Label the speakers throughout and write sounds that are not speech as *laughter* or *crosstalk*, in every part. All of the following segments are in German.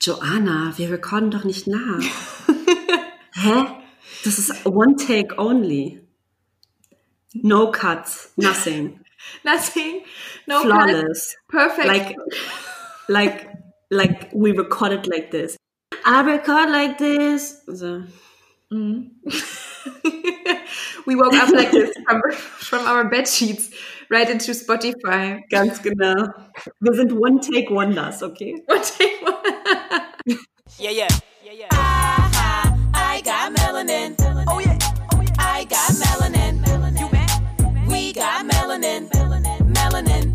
Speaker 1: Joanna, wir recorden doch nicht nach. *laughs* Hä? Das ist one take only. No cuts, nothing. *laughs*
Speaker 2: Nothing, no
Speaker 1: Flawless.
Speaker 2: cuts, perfect.
Speaker 1: Like, like, like we recorded like this. I record like this. So.
Speaker 2: Mm. *laughs* we woke up like this from, from our bed sheets right into Spotify.
Speaker 1: Ganz genau. Wir sind one take wonders, okay?
Speaker 2: One take one.
Speaker 3: Yeah, yeah, yeah, yeah. I, I got melanin. Oh yeah, oh yeah. I got melanin. You bet. We got melanin. Melanin, melanin,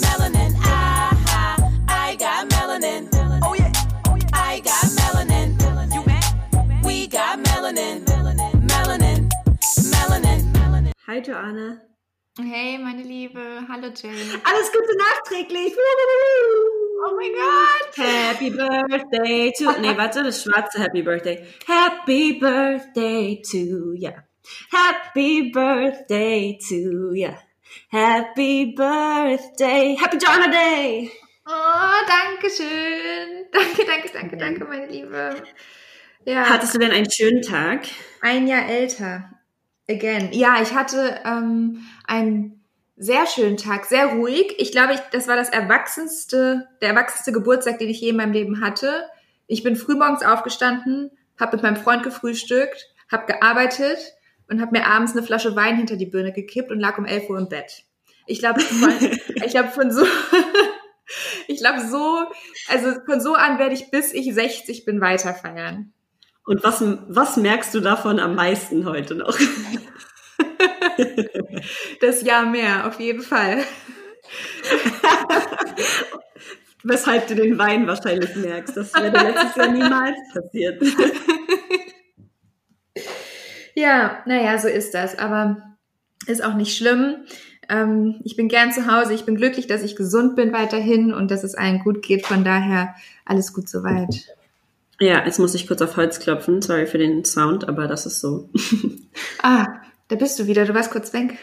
Speaker 3: melanin. I, I got melanin. Oh yeah, oh yeah. I got melanin. You bet. We got melanin. Melanin, melanin, melanin, melanin.
Speaker 1: Hi Joanna.
Speaker 2: Hey, meine Liebe. Hallo, Jane.
Speaker 1: Alles Gute nachträglich.
Speaker 2: Oh mein Gott.
Speaker 1: Happy Birthday to. Nee, warte, das schwarze Happy Birthday. Happy Birthday to ya. Happy Birthday to ya. Happy Birthday. Happy Joanna Day.
Speaker 2: Oh, danke schön. *laughs* Danke, danke, danke, danke, meine Liebe. Ja.
Speaker 1: Hattest du denn einen schönen Tag?
Speaker 2: Ein Jahr älter. Again. Ja, ich hatte ähm, einen sehr schönen Tag, sehr ruhig. Ich glaube, ich, das war das erwachsenste, der erwachsenste Geburtstag, den ich je in meinem Leben hatte. Ich bin frühmorgens aufgestanden, habe mit meinem Freund gefrühstückt, habe gearbeitet und habe mir abends eine Flasche Wein hinter die Birne gekippt und lag um 11 Uhr im Bett. Ich glaube, von, *laughs* ich glaube von so, *laughs* ich glaube so, also von so an werde ich bis ich 60 bin weiter feiern.
Speaker 1: Und was, was merkst du davon am meisten heute noch? *laughs* *laughs*
Speaker 2: Das Jahr mehr, auf jeden Fall. *laughs*
Speaker 1: Weshalb du den Wein wahrscheinlich merkst. Das wäre letztes Jahr niemals passiert. *laughs*
Speaker 2: Ja, naja, so ist das. Aber ist auch nicht schlimm. Ähm, ich bin gern zu Hause. Ich bin glücklich, dass ich gesund bin weiterhin und dass es allen gut geht. Von daher alles gut soweit.
Speaker 1: Ja, jetzt muss ich kurz auf Holz klopfen. Sorry für den Sound, aber das ist so.
Speaker 2: Ah, da bist du wieder. Du warst kurz weg.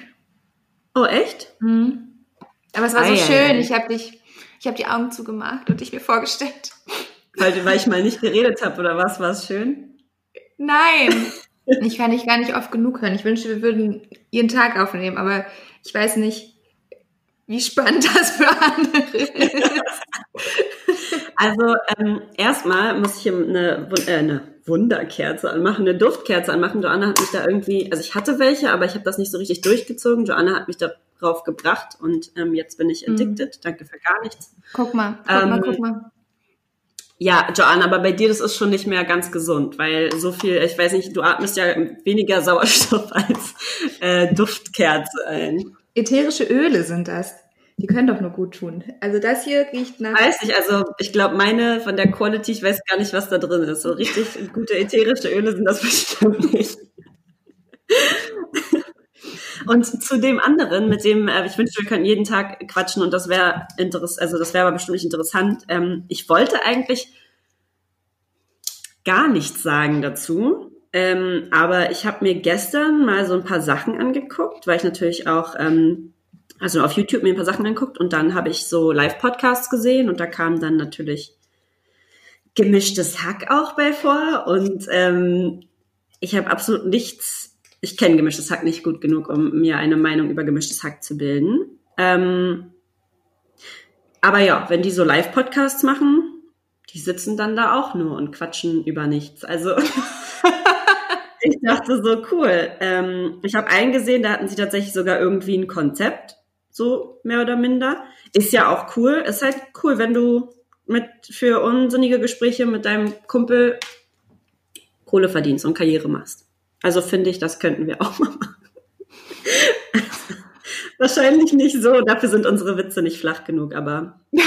Speaker 1: Oh, echt?
Speaker 2: Mhm. Aber es war so
Speaker 1: Ei, ei,
Speaker 2: schön.
Speaker 1: ei.
Speaker 2: Ich habe dich, ich habe die Augen zugemacht und dich mir vorgestellt.
Speaker 1: Weil, weil ich mal nicht geredet habe, oder was? War es schön?
Speaker 2: Nein. *laughs* Ich kann dich gar nicht oft genug hören. Ich wünschte, wir würden jeden Tag aufnehmen, aber ich weiß nicht, wie spannend das für andere ist.
Speaker 1: Also ähm, erstmal muss ich eine, Wun- äh, eine Wunderkerze anmachen, eine Duftkerze anmachen. Joanna hat mich da irgendwie, also ich hatte welche, aber ich habe das nicht so richtig durchgezogen. Joanna hat mich darauf gebracht und ähm, jetzt bin ich addicted. Danke für gar nichts.
Speaker 2: Guck mal, guck mal,
Speaker 1: Ähm,
Speaker 2: guck mal.
Speaker 1: Ja, Joanna, aber bei dir, das ist schon nicht mehr ganz gesund, weil so viel, ich weiß nicht, du atmest ja weniger Sauerstoff *laughs* als äh, Duftkerze ein.
Speaker 2: Ätherische Öle sind das. Die können doch nur gut tun. Also das hier riecht nach.
Speaker 1: Weiß ich, also ich glaube, meine von der Quality, ich weiß gar nicht, was da drin ist. So richtig gute ätherische Öle sind das bestimmt nicht. Und zu dem anderen, mit dem, äh, ich wünschte, wir könnten jeden Tag quatschen und das wäre interessant, also das wäre aber bestimmt nicht interessant. Ähm, ich wollte eigentlich gar nichts sagen dazu, ähm, aber ich habe mir gestern mal so ein paar Sachen angeguckt, weil ich natürlich auch, ähm, also auf YouTube mir ein paar Sachen angeguckt und dann habe ich so Live-Podcasts gesehen und da kam dann natürlich gemischtes Hack auch bei vor und ähm, ich habe absolut nichts, ich kenne gemischtes Hack nicht gut genug, um mir eine Meinung über gemischtes Hack zu bilden. Ähm, aber ja, wenn die so Live-Podcasts machen, die sitzen dann da auch nur und quatschen über nichts. Also *laughs* ich dachte so cool. Ähm, ich habe einen gesehen, da hatten sie tatsächlich sogar irgendwie ein Konzept, so mehr oder minder. Ist ja auch cool. Ist halt cool, wenn du mit für unsinnige Gespräche mit deinem Kumpel Kohle verdienst und Karriere machst. Also finde ich, das könnten wir auch *laughs* mal machen. Wahrscheinlich nicht so, dafür sind unsere Witze nicht flach genug, aber *laughs*
Speaker 2: wir,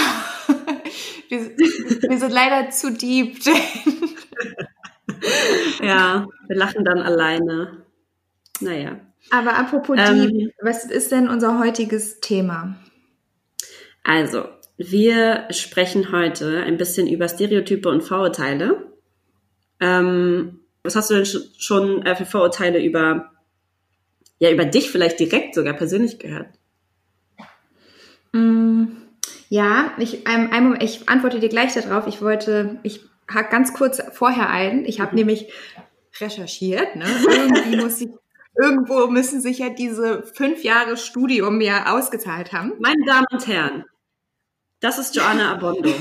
Speaker 2: wir sind leider zu deep. *laughs*
Speaker 1: ja, wir lachen dann alleine. Naja.
Speaker 2: Aber apropos
Speaker 1: Ähm.
Speaker 2: deep, was ist denn unser heutiges Thema?
Speaker 1: Also, wir sprechen heute ein bisschen über Stereotype und Vorurteile. Ähm, was hast du denn sch- schon äh, für Vorurteile über, ja, über dich vielleicht direkt sogar persönlich gehört?
Speaker 2: Mm, Ja, ich, ähm, ein Moment, ich antworte dir gleich darauf. Ich wollte, ich hake ganz kurz vorher ein. Ich habe
Speaker 1: Mhm.
Speaker 2: nämlich recherchiert. Ne? Irgendwie *laughs* muss ich, irgendwo müssen sich ja diese fünf Jahre Studium ja ausgezahlt haben.
Speaker 1: Meine Damen und Herren, das ist Joanna Abondo.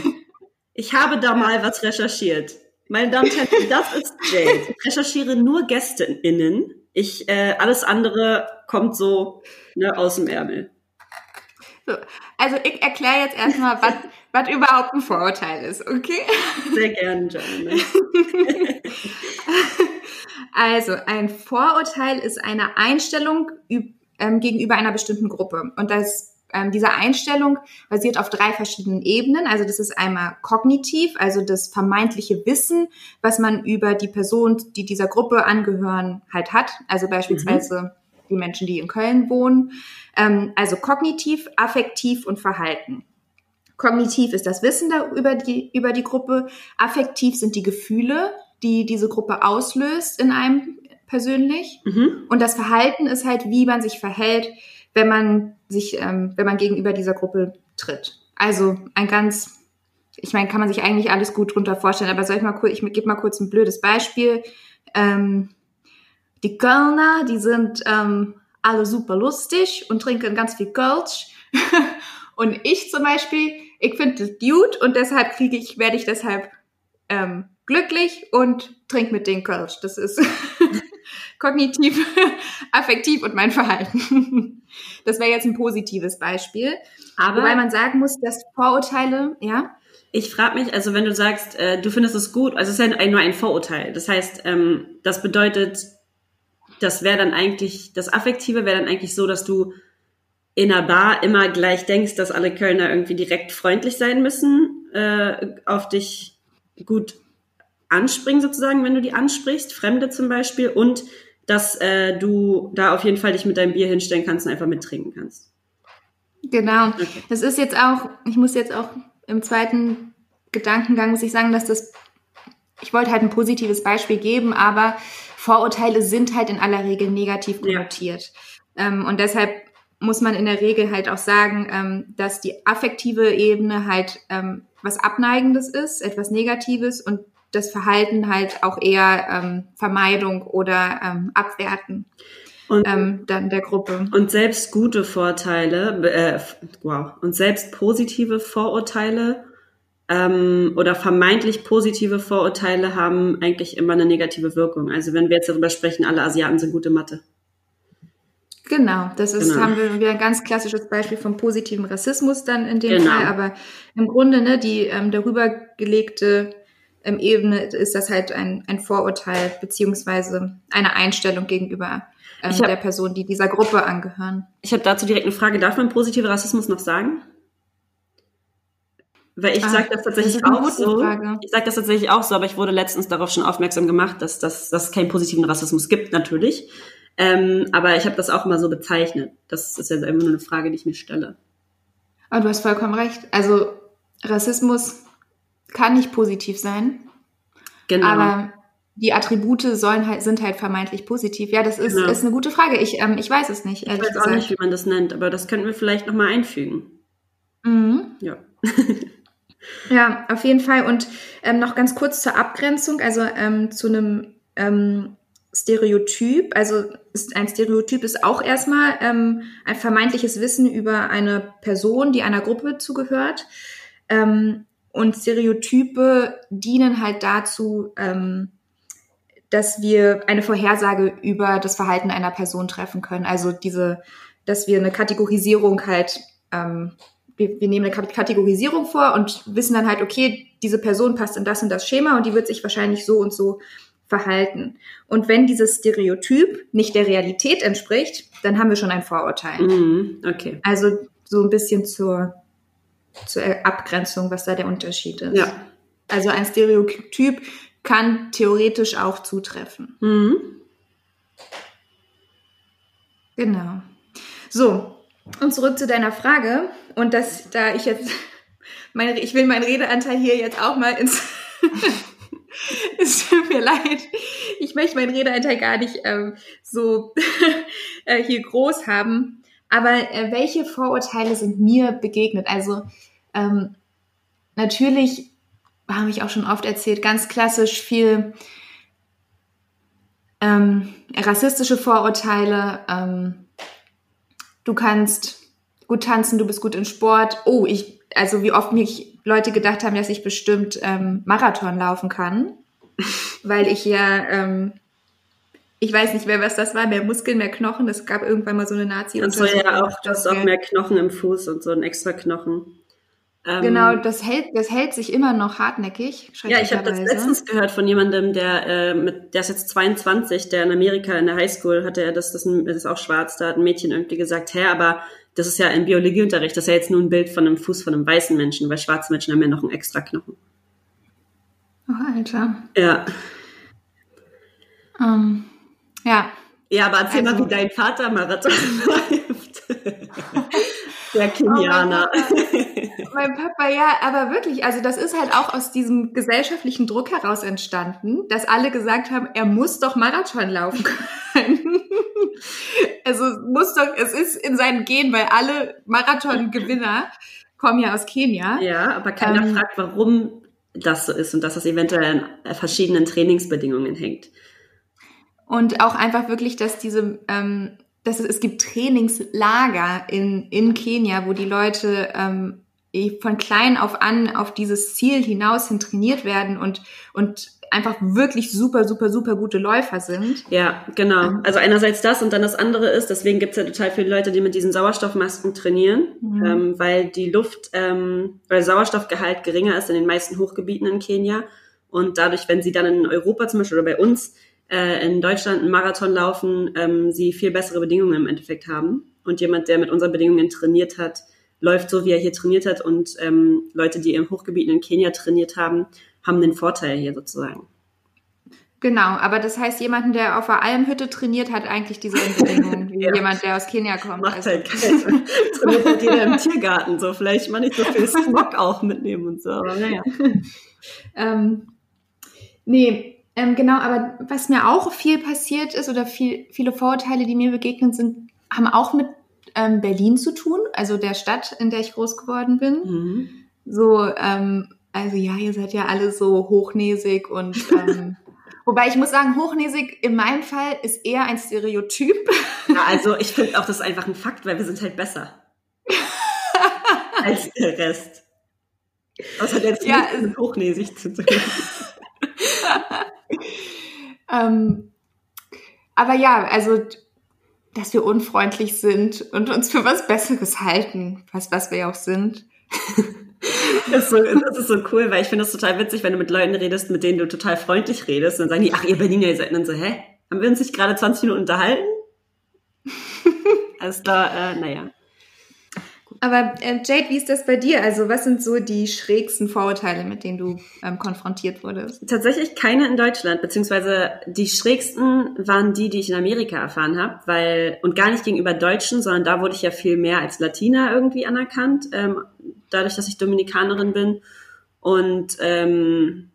Speaker 1: Ich habe da mal was recherchiert. Meine Damen und Herren, das ist Jade. Ich recherchiere nur GästeInnen. Ich, äh, alles andere kommt so ne, aus dem Ärmel.
Speaker 2: So, also ich erkläre jetzt erstmal, was, was überhaupt ein Vorurteil ist, okay?
Speaker 1: Sehr gerne, Joanna. *laughs*
Speaker 2: Also, ein Vorurteil ist eine Einstellung ähm, gegenüber einer bestimmten Gruppe. Und das, ähm, diese Einstellung basiert auf drei verschiedenen Ebenen. Also, das ist einmal kognitiv, also das vermeintliche Wissen, was man über die Person, die dieser Gruppe angehören, halt hat. Also beispielsweise die Menschen, die in Köln wohnen. Ähm, also kognitiv, affektiv und Verhalten. Kognitiv ist das Wissen da über die, über die Gruppe. Affektiv sind die Gefühle, die diese Gruppe auslöst in einem persönlich.
Speaker 1: Mhm.
Speaker 2: Und das Verhalten ist halt, wie man sich verhält, wenn man sich, ähm, wenn man gegenüber dieser Gruppe tritt. Also ein ganz, ich meine, kann man sich eigentlich alles gut drunter vorstellen, aber soll ich mal kurz, ich gebe mal kurz ein blödes Beispiel. Ähm, die Kölner, die sind ähm, alle super lustig und trinken ganz viel Kölsch. *laughs* und ich zum Beispiel, ich finde das gut und deshalb kriege ich, werde ich deshalb ähm, glücklich und trinke mit denen Kölsch. Das ist *laughs* kognitiv, *laughs* affektiv und mein Verhalten. *laughs* Das wäre jetzt ein positives Beispiel.
Speaker 1: Aber
Speaker 2: Wobei man sagen muss, dass Vorurteile, ja,
Speaker 1: ich frage mich, also wenn du sagst, äh, du findest es gut, also es ist ja nur ein Vorurteil. Das heißt, ähm, das bedeutet, das wäre dann eigentlich, das Affektive wäre dann eigentlich so, dass du in einer Bar immer gleich denkst, dass alle Kölner irgendwie direkt freundlich sein müssen, äh, auf dich gut anspringen sozusagen, wenn du die ansprichst, Fremde zum Beispiel, und dass äh, du da auf jeden Fall dich mit deinem Bier hinstellen kannst und einfach mittrinken kannst.
Speaker 2: Genau.
Speaker 1: Okay.
Speaker 2: Das ist jetzt auch, ich muss jetzt auch im zweiten Gedankengang, muss ich sagen, dass das, ich wollte halt ein positives Beispiel geben, aber Vorurteile sind halt in aller Regel negativ
Speaker 1: Ja.
Speaker 2: konnotiert. Ähm, und deshalb muss man in der Regel halt auch sagen, ähm, dass die affektive Ebene halt ähm, was Abneigendes ist, etwas Negatives und das Verhalten halt auch eher ähm, Vermeidung oder ähm, Abwerten
Speaker 1: Und
Speaker 2: ähm, dann der Gruppe.
Speaker 1: Und selbst gute Vorteile, äh, wow, und selbst positive Vorurteile ähm, oder vermeintlich positive Vorurteile haben eigentlich immer eine negative Wirkung. Also wenn wir jetzt darüber sprechen, alle Asiaten sind gute Mathe.
Speaker 2: Genau, das ist,
Speaker 1: Genau.
Speaker 2: haben wir wieder ein ganz klassisches Beispiel vom positiven Rassismus dann in dem
Speaker 1: Genau.
Speaker 2: Fall, aber im Grunde, ne, die ähm, darüber gelegte ähm, Ebene ist das halt ein, ein Vorurteil beziehungsweise eine Einstellung gegenüber ähm,
Speaker 1: hab-
Speaker 2: der Person, die dieser Gruppe angehören.
Speaker 1: Ich habe dazu direkt eine Frage. Darf man positiver Rassismus noch sagen? Weil ich
Speaker 2: Ah,
Speaker 1: sage das tatsächlich
Speaker 2: das
Speaker 1: auch so.
Speaker 2: Frage.
Speaker 1: Ich sage das tatsächlich auch so, aber ich wurde letztens darauf schon aufmerksam gemacht, dass, dass, dass es keinen positiven Rassismus gibt, natürlich. Ähm, aber ich habe das auch mal so bezeichnet. Das ist jetzt einfach nur eine Frage, die ich mir stelle.
Speaker 2: Aber du hast vollkommen recht. Also Rassismus kann nicht positiv sein,
Speaker 1: Genau.
Speaker 2: aber die Attribute sollen halt, sind halt vermeintlich positiv. Ja, das ist,
Speaker 1: Genau.
Speaker 2: ist eine gute Frage. Ich, ähm, ich weiß es nicht,
Speaker 1: ich weiß auch
Speaker 2: gesagt.
Speaker 1: nicht, wie man das nennt, aber das könnten wir vielleicht nochmal einfügen.
Speaker 2: Mhm.
Speaker 1: Ja. *laughs*
Speaker 2: Ja, auf jeden Fall. Und ähm, noch ganz kurz zur Abgrenzung, also ähm, zu einem ähm, Stereotyp. Also ist, ein Stereotyp ist auch erstmal ähm, ein vermeintliches Wissen über eine Person, die einer Gruppe zugehört. Ähm, und Stereotype dienen halt dazu, ähm, dass wir eine Vorhersage über das Verhalten einer Person treffen können. Also diese, dass wir eine Kategorisierung halt ähm, wir, wir nehmen eine Kat- Kategorisierung vor und wissen dann halt, okay, diese Person passt in das und das Schema und die wird sich wahrscheinlich so und so verhalten. Und wenn dieses Stereotyp nicht der Realität entspricht, dann haben wir schon ein Vorurteil.
Speaker 1: Mhm. Okay.
Speaker 2: Also so ein bisschen zur, zur Abgrenzung, was da der Unterschied ist.
Speaker 1: Ja.
Speaker 2: Also ein Stereotyp kann theoretisch auch zutreffen.
Speaker 1: Mhm.
Speaker 2: Genau. So, und zurück zu deiner Frage. Und das, da ich jetzt, *laughs* meine, ich will meinen Redeanteil hier jetzt auch mal ins, *laughs* es tut mir leid, ich möchte meinen Redeanteil gar nicht ähm, so *laughs* äh, hier groß haben. Aber äh, welche Vorurteile sind mir begegnet? Also Ähm, natürlich habe ich auch schon oft erzählt, ganz klassisch viel ähm, rassistische Vorurteile. Ähm, du kannst gut tanzen, du bist gut in Sport. Oh, ich, also wie oft mich Leute gedacht haben, dass ich bestimmt ähm, Marathon laufen kann, *laughs* weil ich ja, ähm, ich weiß nicht mehr, was das war, mehr Muskeln, mehr Knochen. Das gab irgendwann mal so eine nazi
Speaker 1: Und so ja auch, du hast auch mehr Knochen im Fuß und so ein extra Knochen.
Speaker 2: Ähm, genau, das hält, das hält sich immer noch hartnäckig.
Speaker 1: Ja, ich habe das letztens gehört von jemandem, der äh, mit, der ist jetzt 22, der in Amerika in der Highschool hatte er das, das, das ist auch schwarz, da hat ein Mädchen irgendwie gesagt, hä, aber das ist ja im Biologieunterricht, das ist ja jetzt nur ein Bild von einem Fuß von einem weißen Menschen, weil schwarze Menschen haben ja noch einen extra Knochen.
Speaker 2: Oh, Alter.
Speaker 1: Ja.
Speaker 2: Um, ähm, ja.
Speaker 1: Ja, aber erzähl also, mal, wie dein Vater Marathon *laughs* läuft. Der Kenianer.
Speaker 2: Oh, mein, Papa, ja, aber wirklich, also das ist halt auch aus diesem gesellschaftlichen Druck heraus entstanden, dass alle gesagt haben, er muss doch Marathon laufen können. *laughs* also muss doch, es ist in seinen Gen, weil alle Marathon-Gewinner kommen ja aus Kenia.
Speaker 1: Ja, aber keiner ähm, fragt, warum das so ist und dass das eventuell an verschiedenen Trainingsbedingungen hängt.
Speaker 2: Und auch einfach wirklich, dass diese ähm, dass es, es gibt Trainingslager in, in Kenia, wo die Leute ähm, eh von klein auf an auf dieses Ziel hinaus hin trainiert werden und, und einfach wirklich super, super, super gute Läufer sind.
Speaker 1: Ja, genau. Also einerseits das und dann das andere ist, deswegen gibt es ja total viele Leute, die mit diesen Sauerstoffmasken trainieren, mhm. ähm, weil die Luft, ähm, weil Sauerstoffgehalt geringer ist in den meisten Hochgebieten in Kenia. Und dadurch, wenn sie dann in Europa zum Beispiel oder bei uns äh, in Deutschland einen Marathon laufen, ähm, sie viel bessere Bedingungen im Endeffekt haben. Und jemand, der mit unseren Bedingungen trainiert hat, läuft so, wie er hier trainiert hat. Und ähm, Leute, die im Hochgebiet in Kenia trainiert haben, haben den Vorteil hier sozusagen.
Speaker 2: Genau, aber das heißt, jemanden, der auf einer Almhütte trainiert, hat eigentlich dieselben Bedingungen *laughs* wie ja. jemand, der aus Kenia kommt.
Speaker 1: Macht also. halt keiner. *laughs* trainiert halt jeder im Tiergarten, so vielleicht mal nicht so viel *laughs* Smog auch mitnehmen und so, aber naja.
Speaker 2: ähm, nee, ähm, genau, aber was mir auch viel passiert ist oder viel, viele Vorurteile, die mir begegnet sind, haben auch mit ähm, Berlin zu tun, also der Stadt, in der ich groß geworden bin. Mhm. So, ähm, also ja, ihr seid ja alle so hochnäsig und ähm, *laughs* wobei ich muss sagen, hochnäsig in meinem Fall ist eher ein Stereotyp.
Speaker 1: Ja, also ich finde auch das ist einfach ein Fakt, weil wir sind halt besser als der Rest. Das hat jetzt ja, nichts mit hochnäsig zu tun. *laughs* *laughs*
Speaker 2: ähm, aber ja, also, dass wir unfreundlich sind und uns für was Besseres halten, was, was wir ja auch sind.
Speaker 1: Das ist, so, das ist so cool, weil ich finde das total witzig, wenn du mit Leuten redest, mit denen du total freundlich redest, und dann sagen die, ach, ihr Berliner, ihr seid dann so, hä? Haben wir uns nicht gerade 20 Minuten unterhalten? *laughs* also da, äh, naja.
Speaker 2: Aber äh, Jade, wie ist das bei dir? Also was sind so die schrägsten Vorurteile, mit denen du ähm, konfrontiert wurdest?
Speaker 1: Tatsächlich keine in Deutschland, beziehungsweise die schrägsten waren die, die ich in Amerika erfahren habe, weil und gar nicht gegenüber Deutschen, sondern da wurde ich ja viel mehr als Latina irgendwie anerkannt, ähm, dadurch, dass ich Dominikanerin bin. Und ähm,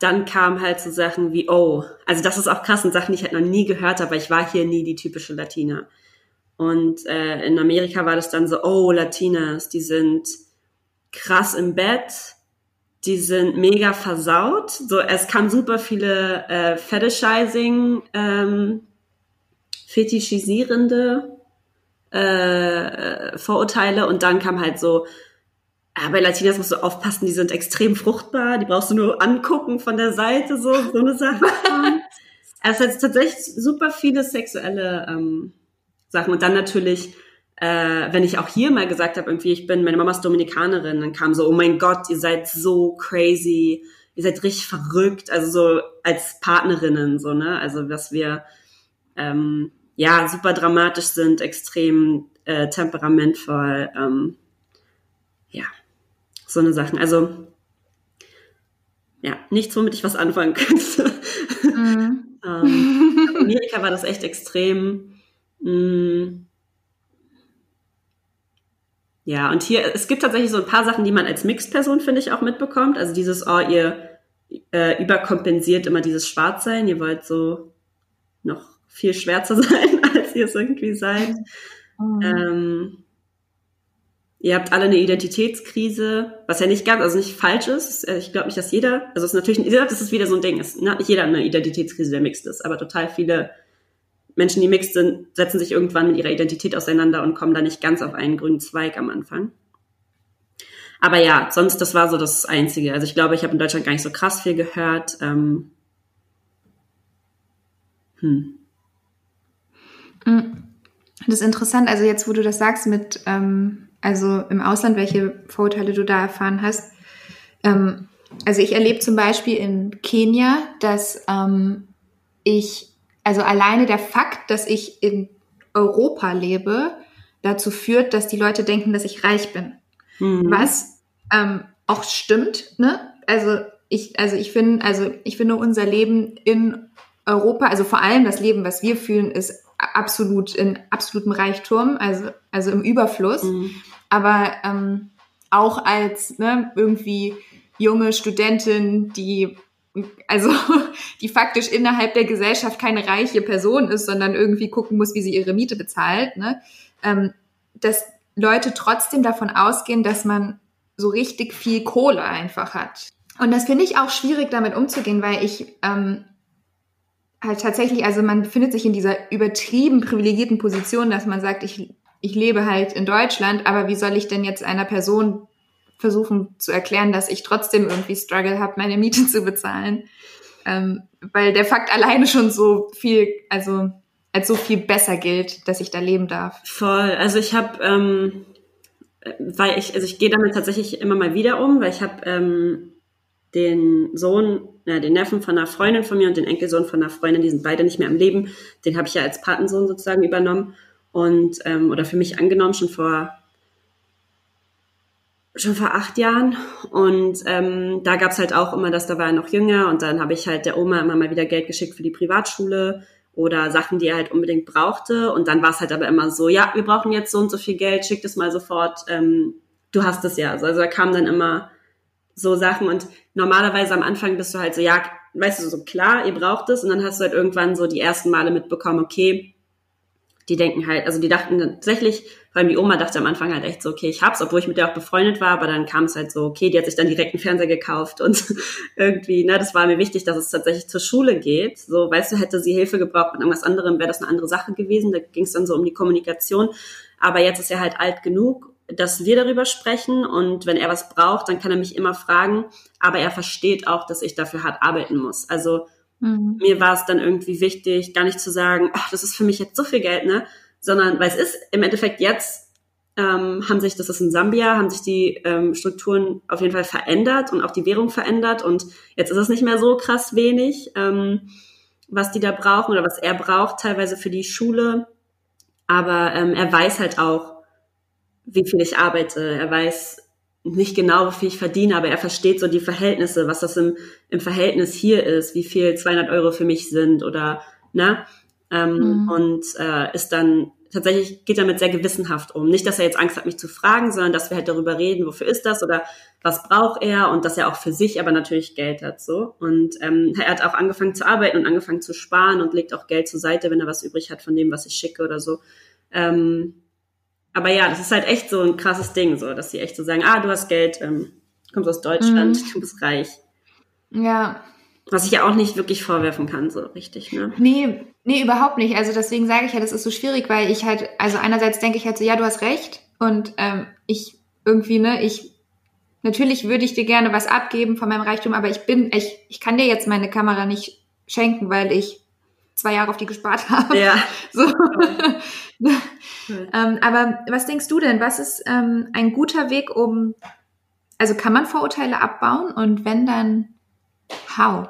Speaker 1: dann kamen halt so Sachen wie, oh, also das ist auch krass und Sachen, die ich halt noch nie gehört habe, weil ich war hier nie die typische Latina. Und äh, in Amerika war das dann so, oh, Latinas, die sind krass im Bett, die sind mega versaut. So, es kam super viele äh, Fetishizing, ähm, fetischisierende äh, Vorurteile und dann kam halt so, ja, bei Latinas musst du aufpassen, die sind extrem fruchtbar, die brauchst du nur angucken von der Seite, so, so eine Sache. *laughs* es hat tatsächlich super viele sexuelle ähm, Sachen. Und dann natürlich, äh, wenn ich auch hier mal gesagt habe, irgendwie, ich bin, meine Mama ist Dominikanerin, dann kam so, oh mein Gott, ihr seid so crazy, ihr seid richtig verrückt, also so als Partnerinnen, so, ne? Also, dass wir ähm, ja super dramatisch sind, extrem äh, temperamentvoll, ähm, ja, so eine Sachen. Also ja, nichts, womit ich was anfangen könnte. Mhm. *laughs* ähm, in Amerika war das echt extrem. Mm. Ja, und hier, es gibt tatsächlich so ein paar Sachen, die man als Mixperson, finde ich, auch mitbekommt. Also dieses, oh, ihr äh, überkompensiert immer dieses Schwarzsein, ihr wollt so noch viel schwärzer *laughs* sein, als ihr es irgendwie seid. Mhm. Ähm, ihr habt alle eine Identitätskrise, was ja nicht ganz, also nicht falsch ist. Ich glaube nicht, dass jeder, also es ist natürlich, das ist wieder so ein Ding, es hat nicht jeder eine Identitätskrise, der mixed ist, aber total viele Menschen, die mixed sind, setzen sich irgendwann mit ihrer Identität auseinander und kommen da nicht ganz auf einen grünen Zweig am Anfang. Aber ja, sonst, das war so das Einzige. Also ich glaube, ich habe in Deutschland gar nicht so krass viel gehört. Ähm, hm.
Speaker 2: Das ist interessant, also jetzt, wo du das sagst mit, ähm, also im Ausland, welche Vorurteile du da erfahren hast. Ähm, also ich erlebe zum Beispiel in Kenia, dass ähm, ich, also alleine der Fakt, dass ich in Europa lebe, dazu führt, dass die Leute denken, dass ich reich bin.
Speaker 1: Mhm.
Speaker 2: Was ähm, auch stimmt, ne? Also ich, also ich finde, also ich finde unser Leben in Europa, also vor allem das Leben, was wir fühlen, ist absolut in absolutem Reichtum, also also im Überfluss.
Speaker 1: Mhm.
Speaker 2: Aber ähm, auch als ne, irgendwie junge Studentin, die also *laughs* die faktisch innerhalb der Gesellschaft keine reiche Person ist, sondern irgendwie gucken muss, wie sie ihre Miete bezahlt, ne? ähm, dass Leute trotzdem davon ausgehen, dass man so richtig viel Kohle einfach hat. Und das finde ich auch schwierig, damit umzugehen, weil ich ähm, halt tatsächlich, also man befindet sich in dieser übertrieben privilegierten Position, dass man sagt, ich, ich lebe halt in Deutschland, aber wie soll ich denn jetzt einer Person versuchen zu erklären, dass ich trotzdem irgendwie Struggle habe, meine Miete *laughs* zu bezahlen? Ähm, weil der Fakt alleine schon so viel, also als so viel besser gilt, dass ich da leben darf.
Speaker 1: Voll. Also ich habe, ähm, weil ich, also ich gehe damit tatsächlich immer mal wieder um, weil ich habe ähm, den Sohn, äh, den Neffen von einer Freundin von mir und den Enkelsohn von einer Freundin, die sind beide nicht mehr am Leben. Den habe ich ja als Patensohn sozusagen übernommen und ähm, oder für mich angenommen schon vor schon vor acht Jahren. Und ähm, da gab's halt auch immer, dass da war er noch jünger und dann habe ich halt der Oma immer mal wieder Geld geschickt für die Privatschule oder Sachen, die er halt unbedingt brauchte. Und dann war es halt aber immer so, ja, wir brauchen jetzt so und so viel Geld, schick das mal sofort, ähm, du hast es ja. Also, also da kamen dann immer so Sachen und normalerweise am Anfang bist du halt so, ja, weißt du, so klar, ihr braucht es. Und dann hast du halt irgendwann so die ersten Male mitbekommen, okay, die denken halt, also die dachten tatsächlich, vor allem die Oma dachte am Anfang halt echt so, okay, ich hab's, obwohl ich mit der auch befreundet war, aber dann kam es halt so, okay, die hat sich dann direkt einen Fernseher gekauft und *laughs* irgendwie, ne, das war mir wichtig, dass es tatsächlich zur Schule geht. So, weißt du, hätte sie Hilfe gebraucht mit irgendwas anderem, wäre das eine andere Sache gewesen. Da ging es dann so um die Kommunikation. Aber jetzt ist er halt alt genug, dass wir darüber sprechen und wenn er was braucht, dann kann er mich immer fragen, aber er versteht auch, dass ich dafür hart arbeiten muss. Also
Speaker 2: Mhm.
Speaker 1: mir war es dann irgendwie wichtig, gar nicht zu sagen, ach, das ist für mich jetzt so viel Geld, ne? Sondern, weil es ist im Endeffekt jetzt, ähm, haben sich, das ist in Sambia, haben sich die ähm, Strukturen auf jeden Fall verändert und auch die Währung verändert und jetzt ist es nicht mehr so krass wenig, ähm, was die da brauchen oder was er braucht, teilweise für die Schule. Aber ähm, er weiß halt auch, wie viel ich arbeite. Er weiß nicht genau, wie viel ich verdiene, aber er versteht so die Verhältnisse, was das im, im Verhältnis hier ist, wie viel 200 Euro für mich sind oder, ne? Ähm,
Speaker 2: Mhm.
Speaker 1: Und äh, ist dann tatsächlich geht damit sehr gewissenhaft um. Nicht, dass er jetzt Angst hat, mich zu fragen, sondern dass wir halt darüber reden, wofür ist das oder was braucht er und dass er auch für sich aber natürlich Geld hat so. Und ähm, er hat auch angefangen zu arbeiten und angefangen zu sparen und legt auch Geld zur Seite, wenn er was übrig hat von dem, was ich schicke oder so. Ähm, aber ja, das ist halt echt so ein krasses Ding, so, dass sie echt so sagen, ah, du hast Geld, ähm, kommst aus Deutschland,
Speaker 2: Mhm.
Speaker 1: du bist reich.
Speaker 2: Ja,
Speaker 1: Was ich ja auch nicht wirklich vorwerfen kann, so richtig, ne?
Speaker 2: Nee, nee, überhaupt nicht. Also deswegen sage ich ja, das ist so schwierig, weil ich halt, also einerseits denke ich halt so, ja, du hast recht. Und ähm, ich irgendwie, ne, ich, natürlich würde ich dir gerne was abgeben von meinem Reichtum, aber ich bin, ich, ich kann dir jetzt meine Kamera nicht schenken, weil ich zwei Jahre auf die gespart habe.
Speaker 1: Ja. *laughs*
Speaker 2: So. *laughs* ähm, aber was denkst du denn? Was ist ähm, ein guter Weg, um, also kann man Vorurteile abbauen? Und wenn dann, how?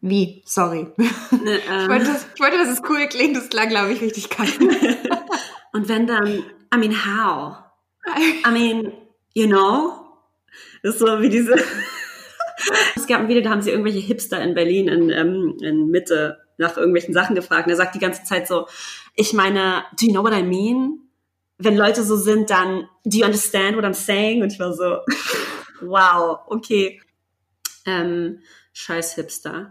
Speaker 2: Wie? Sorry. *laughs*
Speaker 1: Ne,
Speaker 2: Ich
Speaker 1: ähm,
Speaker 2: wollte, das- ich wollte, dass es cool klingt, das klang, glaube ich, richtig kacke.
Speaker 1: und wenn dann, I mean, how? I mean, you know? Das ist so wie diese. es gab ein Video, da haben sie irgendwelche Hipster in Berlin in, ähm, in Mitte nach irgendwelchen Sachen gefragt. Und er sagt die ganze Zeit so, ich meine, do you know what I mean? Wenn Leute so sind, dann, do you understand what I'm saying? Und ich war so, *laughs* wow, okay. Ähm, scheiß Hipster.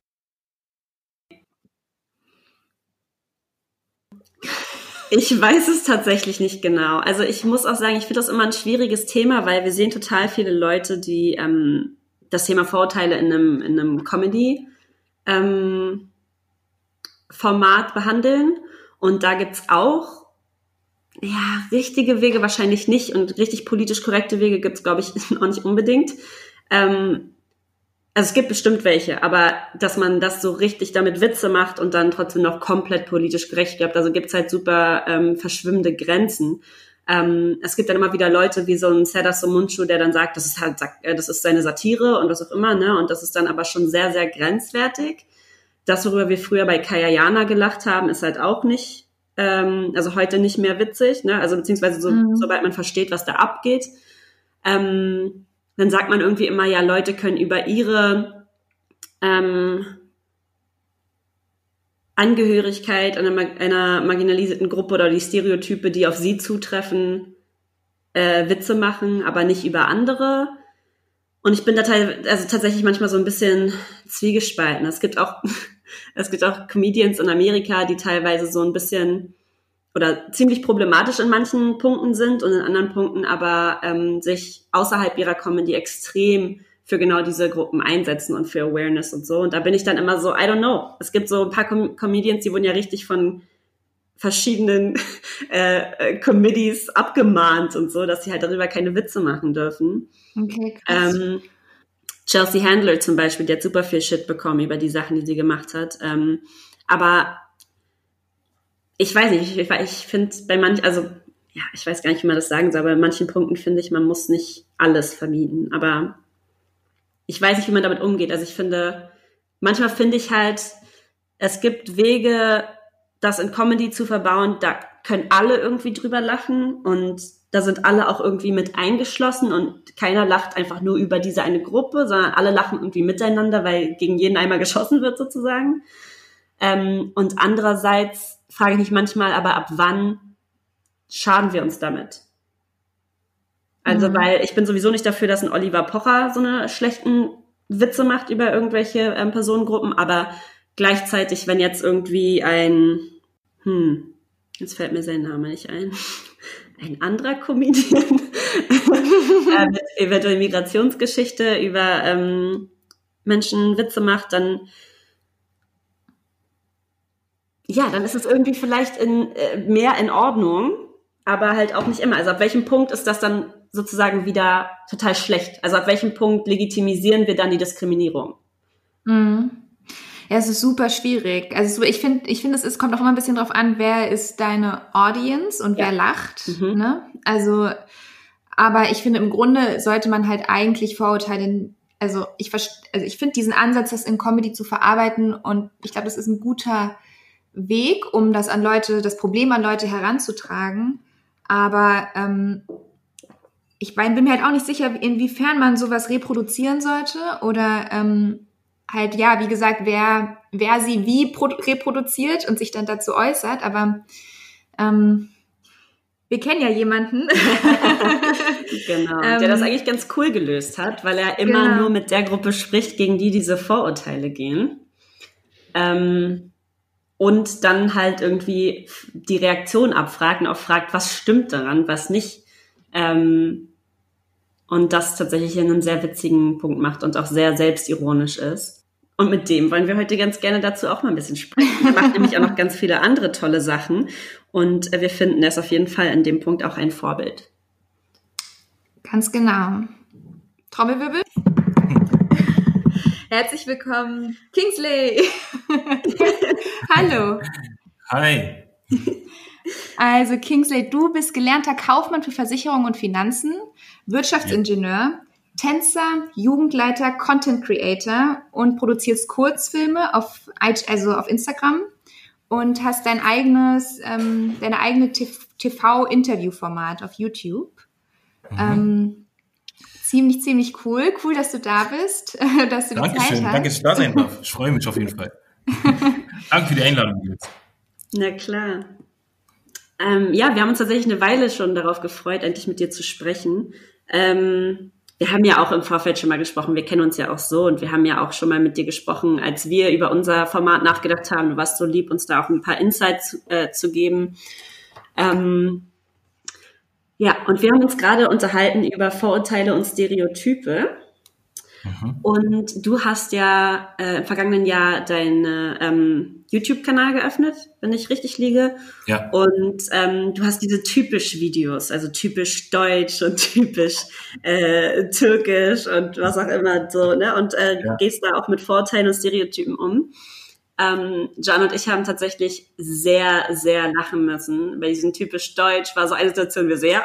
Speaker 1: Ich weiß es tatsächlich nicht genau. Also ich muss auch sagen, ich finde das immer ein schwieriges Thema, weil wir sehen total viele Leute, die ähm, das Thema Vorurteile in einem, in einem Comedy ähm, Format behandeln. Und da gibt's auch ja, richtige Wege wahrscheinlich nicht und richtig politisch korrekte Wege gibt's glaube ich, *laughs* auch nicht unbedingt. Ähm, also es gibt bestimmt welche, aber dass man das so richtig damit Witze macht und dann trotzdem noch komplett politisch gerecht bleibt, also gibt's halt super ähm, verschwimmende Grenzen. Ähm, es gibt dann immer wieder Leute wie so ein Serdar Somuncu, der dann sagt, das ist halt, äh, das ist seine Satire und was auch immer, ne? Und das ist dann aber schon sehr, sehr grenzwertig. Das, worüber wir früher bei Kayayana gelacht haben, ist halt auch nicht, ähm, also heute nicht mehr witzig, ne? Also beziehungsweise so, mhm. sobald man versteht, was da abgeht. Ähm, dann sagt man irgendwie immer, ja, Leute können über ihre ähm, Angehörigkeit einer, einer marginalisierten Gruppe oder die Stereotype, die auf sie zutreffen, äh, Witze machen, aber nicht über andere. Und ich bin da also tatsächlich manchmal so ein bisschen zwiegespalten. Es gibt auch, *laughs* es gibt auch Comedians in Amerika, die teilweise so ein bisschen oder ziemlich problematisch in manchen Punkten sind und in anderen Punkten aber ähm, sich außerhalb ihrer Comedy extrem für genau diese Gruppen einsetzen und für Awareness und so. Und da bin ich dann immer so, I don't know. Es gibt so ein paar Com Comedians, die wurden ja richtig von verschiedenen äh, äh, Committees abgemahnt und so, dass sie halt darüber keine Witze machen dürfen. Okay, krass. Ähm, Chelsea Handler zum Beispiel, die hat super viel Shit bekommen über die Sachen, die sie gemacht hat. Ähm, aber ich weiß nicht, ich, ich finde bei manchen, also ja, ich weiß gar nicht, wie man das sagen soll, aber in manchen Punkten finde ich, man muss nicht alles vermieten. Aber ich weiß nicht, wie man damit umgeht. Also ich finde, manchmal finde ich halt, es gibt Wege, das in Comedy zu verbauen, da können alle irgendwie drüber lachen und da sind alle auch irgendwie mit eingeschlossen und keiner lacht einfach nur über diese eine Gruppe, sondern alle lachen irgendwie miteinander, weil gegen jeden einmal geschossen wird sozusagen. Ähm, und andererseits frage ich mich manchmal, aber ab wann schaden wir uns damit? Also, mhm. weil ich bin sowieso nicht dafür, dass ein Oliver Pocher so eine schlechten Witze macht über irgendwelche ähm, Personengruppen, aber gleichzeitig, wenn jetzt irgendwie ein, hm, jetzt fällt mir sein Name nicht ein, ein anderer Comedian äh, mit eventuell Migrationsgeschichte über ähm, Menschen Witze macht, dann ja, dann ist es irgendwie vielleicht in, äh, mehr in Ordnung, aber halt auch nicht immer. Also ab welchem Punkt ist das dann sozusagen wieder total schlecht? Also ab welchem Punkt legitimisieren wir dann die Diskriminierung?
Speaker 2: Mhm. Ja, es ist super schwierig. Also ich finde, ich finde, es ist, kommt auch immer ein bisschen drauf an, wer ist deine Audience und ja. wer lacht. Mhm. Ne? Also, aber ich finde, im Grunde sollte man halt eigentlich Vorurteile, also ich, also ich finde diesen Ansatz, das in Comedy zu verarbeiten und ich glaube, das ist ein guter Weg, um das an Leute, das Problem an Leute heranzutragen. Aber ähm, ich bin mir halt auch nicht sicher, inwiefern man sowas reproduzieren sollte oder ähm, halt, ja, wie gesagt, wer, wer sie wie reproduziert und sich dann dazu äußert. Aber ähm, wir kennen ja jemanden. *laughs*
Speaker 1: genau, der das ähm, eigentlich ganz cool gelöst hat, weil er immer genau. nur mit der Gruppe spricht, gegen die diese Vorurteile gehen. Ähm, und dann halt irgendwie die Reaktion abfragt und auch fragt, was stimmt daran, was nicht. Ähm, und das tatsächlich in einem sehr witzigen Punkt macht und auch sehr selbstironisch ist. Und mit dem wollen wir heute ganz gerne dazu auch mal ein bisschen sprechen. *laughs* Er macht nämlich auch noch ganz viele andere tolle Sachen. Und wir finden, er ist auf jeden Fall in dem Punkt auch ein Vorbild.
Speaker 2: Ganz genau. Trommelwirbel. *laughs* Herzlich willkommen, Kingsley. *laughs* Hallo.
Speaker 4: Hi.
Speaker 2: Also Kingsley, du bist gelernter Kaufmann für Versicherung und Finanzen, Wirtschaftsingenieur, Tänzer, Jugendleiter, Content Creator und produzierst Kurzfilme auf, also auf Instagram und hast dein eigenes, ähm, deine eigene TV-Interview-Format auf YouTube. Mhm. Ähm, ziemlich, ziemlich cool. Cool, dass du da bist, *laughs* dass du die
Speaker 4: Dankeschön,
Speaker 2: Zeit hast.
Speaker 4: danke, dass ich da sein darf. Ich freue mich auf jeden Fall. *laughs* danke für die Einladung, Nils.
Speaker 1: Na klar. Ähm, ja, wir haben uns tatsächlich eine Weile schon darauf gefreut, endlich mit dir zu sprechen. Ähm, wir haben ja auch im Vorfeld schon mal gesprochen, wir kennen uns ja auch so und wir haben ja auch schon mal mit dir gesprochen, als wir über unser Format nachgedacht haben. Du warst so lieb, uns da auch ein paar Insights äh, zu geben. Ähm, ja, und wir haben uns gerade unterhalten über Vorurteile und Stereotype.
Speaker 4: Mhm.
Speaker 1: Und du hast ja äh, im vergangenen Jahr deinen ähm, YouTube-Kanal geöffnet, wenn ich richtig liege.
Speaker 4: Ja.
Speaker 1: Und ähm, du hast diese typisch Videos, also typisch deutsch und *laughs* typisch äh, türkisch und was auch immer so, ne? Und äh,
Speaker 4: Ja.
Speaker 1: gehst da auch mit Vorurteilen und Stereotypen um. Ähm, Jan und ich haben tatsächlich sehr, sehr lachen müssen. Bei diesem typisch Deutsch war so eine Situation, wir so,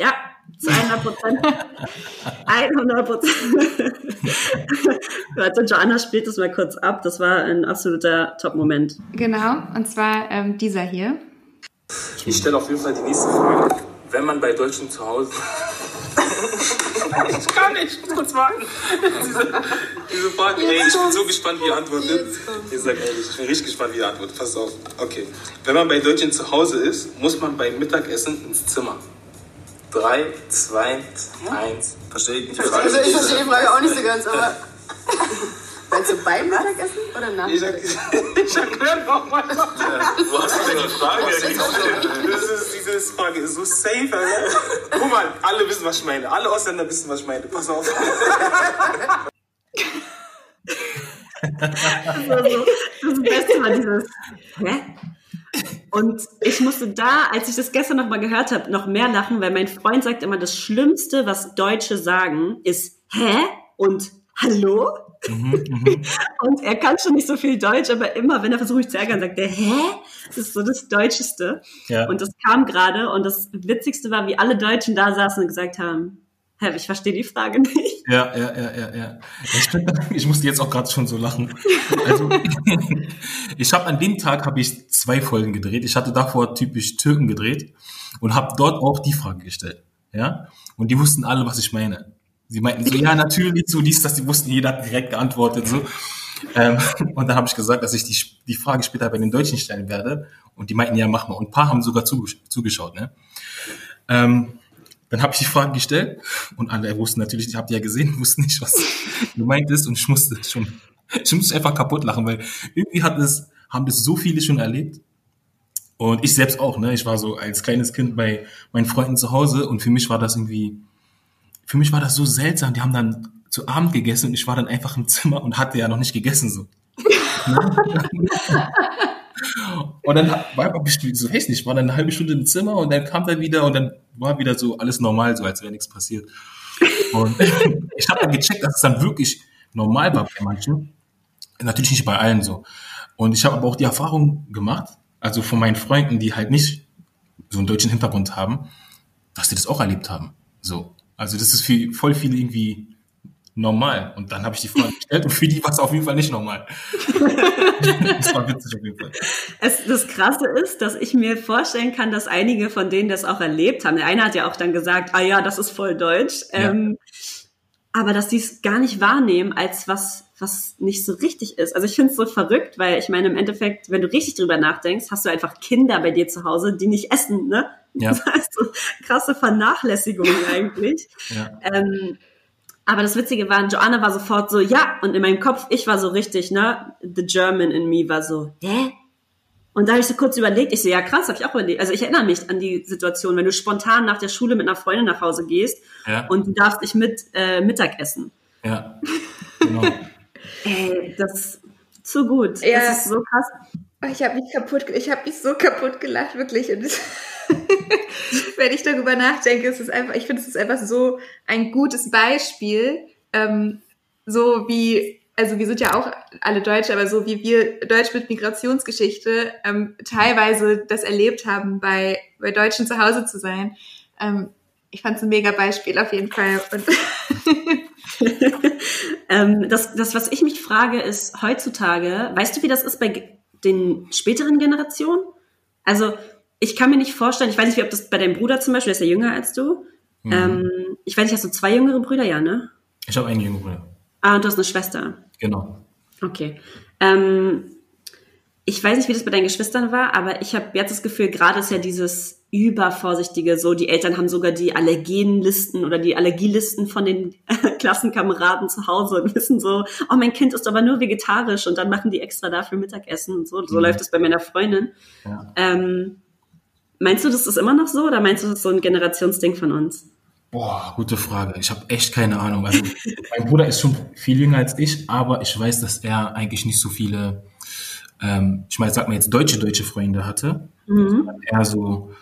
Speaker 1: ja, zu 100 Prozent. *laughs* 100 Prozent. *laughs* Warte, Joanna spielt das mal kurz ab. Das war ein absoluter Top-Moment.
Speaker 2: Genau, und zwar ähm, dieser hier.
Speaker 5: Ich stelle auf jeden Fall die nächste Frage. Wenn man bei Deutschen zu Hause. ich kann nicht, ich muss kurz warten. diese, diese Frage, ey, ich bin so gespannt, wie ihr antwortet. Ich sag ehrlich, ich bin richtig gespannt, wie ihr antwortet. Pass auf. Okay. Wenn man bei Deutschen zu Hause ist, muss man beim Mittagessen ins Zimmer. Drei, zwei, eins. Verstehe ich nicht. die Frage.
Speaker 6: Also ich verstehe die Frage auch nicht so ganz, aber. *laughs* Meinst du beim Mittagessen oder nach?
Speaker 5: Ich, erk- ich erkläre nochmal. Wo hast du denn die Frage? Das ist, diese Frage ist so safe, Alter. Guck mal, alle wissen, was ich meine. Alle Ausländer wissen, was ich meine. Pass auf. *laughs*
Speaker 1: Also, das Beste war dieses, hä? Und ich musste da, als ich das gestern nochmal gehört habe, noch mehr lachen, weil mein Freund sagt immer, das Schlimmste, was Deutsche sagen, ist hä? Und hallo? *laughs* Und er kann schon nicht so viel Deutsch, aber immer, wenn er versucht, mich zu ärgern, sagt er, hä? Das ist so das Deutscheste.
Speaker 4: Ja.
Speaker 1: Und das kam gerade und das Witzigste war, wie alle Deutschen da saßen und gesagt haben, ich verstehe die Frage nicht.
Speaker 4: Ja, ja, ja, ja, ja. Ich, *laughs* ich musste jetzt auch gerade schon so lachen. Also, *laughs* ich habe an dem Tag habe ich zwei Folgen gedreht. Ich hatte davor typisch Türken gedreht und habe dort auch die Frage gestellt. Ja, und die wussten alle, was ich meine. Sie meinten so, ja, natürlich, so dies, das, die wussten, jeder hat direkt geantwortet, so. Ähm, *laughs* und dann habe ich gesagt, dass ich die, die Frage später bei den Deutschen stellen werde. Und die meinten, ja, mach mal. Und ein paar haben sogar zugesch zugeschaut, ne? Ähm, dann habe ich die Frage gestellt und alle wussten natürlich, ich habt ja gesehen, *laughs* wussten nicht, was gemeint ist und ich musste schon, ich musste einfach kaputt lachen, weil irgendwie hat es, haben das so viele schon erlebt und ich selbst auch, ne? Ich war so als kleines Kind bei meinen Freunden zu Hause und für mich war das irgendwie, für mich war das so seltsam. Die haben dann zu Abend gegessen und ich war dann einfach im Zimmer und hatte ja noch nicht gegessen so. *laughs* *laughs* Und dann war ich so hässlich, war dann eine halbe Stunde im Zimmer und dann kam er wieder und dann war wieder so alles normal, so als wäre nichts passiert. Und *laughs* ich habe dann gecheckt, dass es dann wirklich normal war bei manchen. Natürlich nicht bei allen so. Und ich habe aber auch die Erfahrung gemacht, also von meinen Freunden, die halt nicht so einen deutschen Hintergrund haben, dass die das auch erlebt haben. So. Also das ist für voll viele irgendwie normal. Und dann habe ich die Frage gestellt und für die war es auf jeden Fall nicht normal. *laughs* das war witzig auf jeden Fall.
Speaker 1: Es, das Krasse ist, dass ich mir vorstellen kann, dass einige von denen das auch erlebt haben. Der eine hat ja auch dann gesagt, ah ja, das ist voll deutsch.
Speaker 4: Ja.
Speaker 1: Ähm, aber dass die es gar nicht wahrnehmen als was, was nicht so richtig ist. Also ich finde es so verrückt, weil ich meine, im Endeffekt, wenn du richtig drüber nachdenkst, hast du einfach Kinder bei dir zu Hause, die nicht essen, ne?
Speaker 4: Ja.
Speaker 1: Das *laughs* heißt so krasse Vernachlässigung *laughs* eigentlich.
Speaker 4: Ja.
Speaker 1: Ähm, aber das Witzige war, Joanna war sofort so, ja, und in meinem Kopf, ich war so richtig, ne, the German in me war so, hä? Und da habe ich so kurz überlegt, ich so, ja krass, habe ich auch überlegt. Also ich erinnere mich an die Situation, wenn du spontan nach der Schule mit einer Freundin nach Hause gehst
Speaker 4: Ja.
Speaker 1: und du darfst nicht mit äh, Mittag essen.
Speaker 4: Ja. *laughs* Genau.
Speaker 1: Ey, das ist zu gut.
Speaker 2: Ja.
Speaker 1: Das ist so krass.
Speaker 2: Ich habe mich kaputt, ich habe mich so kaputt gelacht, wirklich. Und *laughs* wenn ich darüber nachdenke, ist es einfach, ich finde, es ist einfach so ein gutes Beispiel, ähm, so wie, also wir sind ja auch alle Deutsche, aber so wie wir Deutsch mit Migrationsgeschichte ähm, teilweise das erlebt haben, bei, bei Deutschen zu Hause zu sein. Ähm, ich fand es ein mega Beispiel auf jeden Fall. *laughs*
Speaker 1: Ähm, das, das, was ich mich frage, ist heutzutage, weißt du, wie das ist bei den späteren Generationen? Also, ich kann mir nicht vorstellen, ich weiß nicht, wie ob das bei deinem Bruder zum Beispiel, der ist ja jünger als du. Ähm, ich weiß nicht, hast du zwei jüngere Brüder, ja, ne?
Speaker 4: Ich habe einen jungen Bruder.
Speaker 1: Ah, und du hast eine Schwester.
Speaker 4: Genau.
Speaker 1: Okay. Ähm, ich weiß nicht, wie das bei deinen Geschwistern war, aber ich habe jetzt das Gefühl, gerade ist ja dieses übervorsichtige, so die Eltern haben sogar die Allergenlisten oder die Allergielisten von den *laughs* Klassenkameraden zu Hause und wissen so, oh, mein Kind ist aber nur vegetarisch und dann machen die extra dafür Mittagessen und so. So
Speaker 4: Mhm.
Speaker 1: läuft es bei meiner Freundin.
Speaker 4: Ja.
Speaker 1: Ähm, Meinst du, das ist immer noch so oder meinst du, das ist so ein Generationsding von uns?
Speaker 4: Boah, gute Frage. Ich habe echt keine Ahnung. Also mein Bruder ist schon viel jünger als ich, aber ich weiß, dass er eigentlich nicht so viele, ähm, ich meine, sag mal jetzt deutsche deutsche Freunde hatte, sondern eher so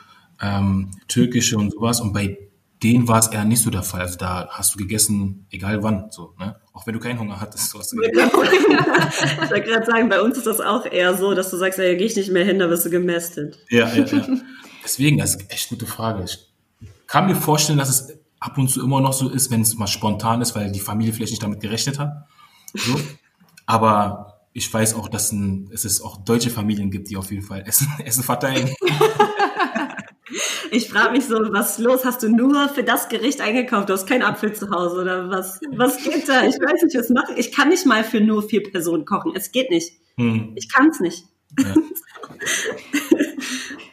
Speaker 4: ähm, türkische und sowas. Und bei denen war es eher nicht so der Fall. Also da hast du gegessen, egal wann, so. Ne? Auch wenn du keinen Hunger hattest, so hast du gegessen.
Speaker 1: ich wollte gerade sagen, bei uns ist das auch eher so, dass du sagst, ja, gehe ich nicht mehr hin, da wirst du gemästet.
Speaker 4: Ja, ja, ja. *laughs* Deswegen, das ist echt gute Frage. Ich kann mir vorstellen, dass es ab und zu immer noch so ist, wenn es mal spontan ist, weil die Familie vielleicht nicht damit gerechnet hat. So. Aber ich weiß auch, dass ein, es es auch deutsche Familien gibt, die auf jeden Fall Essen, *laughs* Essen verteilen.
Speaker 1: Ich frage mich so, was ist los? Hast du nur für das Gericht eingekauft? Du hast keinen Apfel zu Hause oder was? Was geht da? Ich weiß nicht, was mache ich. Ich kann nicht mal für nur vier Personen kochen. Es geht nicht.
Speaker 4: Hm.
Speaker 1: Ich kann es nicht.
Speaker 4: Ja. *laughs*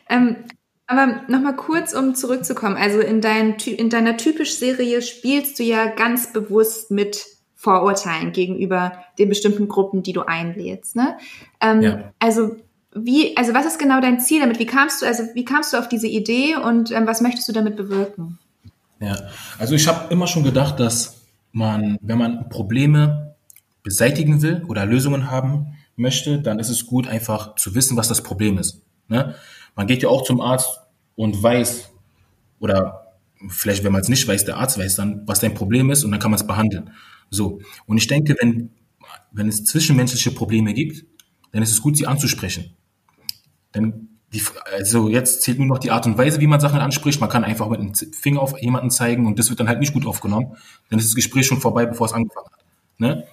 Speaker 2: Ähm, aber nochmal kurz, um zurückzukommen. Also in, dein, in deiner typisch Serie spielst du ja ganz bewusst mit Vorurteilen gegenüber den bestimmten Gruppen, die du einlädst. Ne? Ähm,
Speaker 4: Ja.
Speaker 2: Also wie, also was ist genau dein Ziel damit? Wie kamst du, also wie kamst du auf diese Idee und ähm, was möchtest du damit bewirken?
Speaker 4: Ja, also ich habe immer schon gedacht, dass man, wenn man Probleme beseitigen will oder Lösungen haben möchte, dann ist es gut, einfach zu wissen, was das Problem ist. Ne? Man geht ja auch zum Arzt und weiß, oder vielleicht, wenn man es nicht weiß, der Arzt weiß dann, was dein Problem ist und dann kann man es behandeln. So. Und ich denke, wenn, wenn es zwischenmenschliche Probleme gibt, dann ist es gut, sie anzusprechen. Denn die, also jetzt zählt nur noch die Art und Weise, wie man Sachen anspricht. Man kann einfach mit dem Finger auf jemanden zeigen und das wird dann halt nicht gut aufgenommen. Dann ist das Gespräch schon vorbei, bevor es angefangen hat. Ne?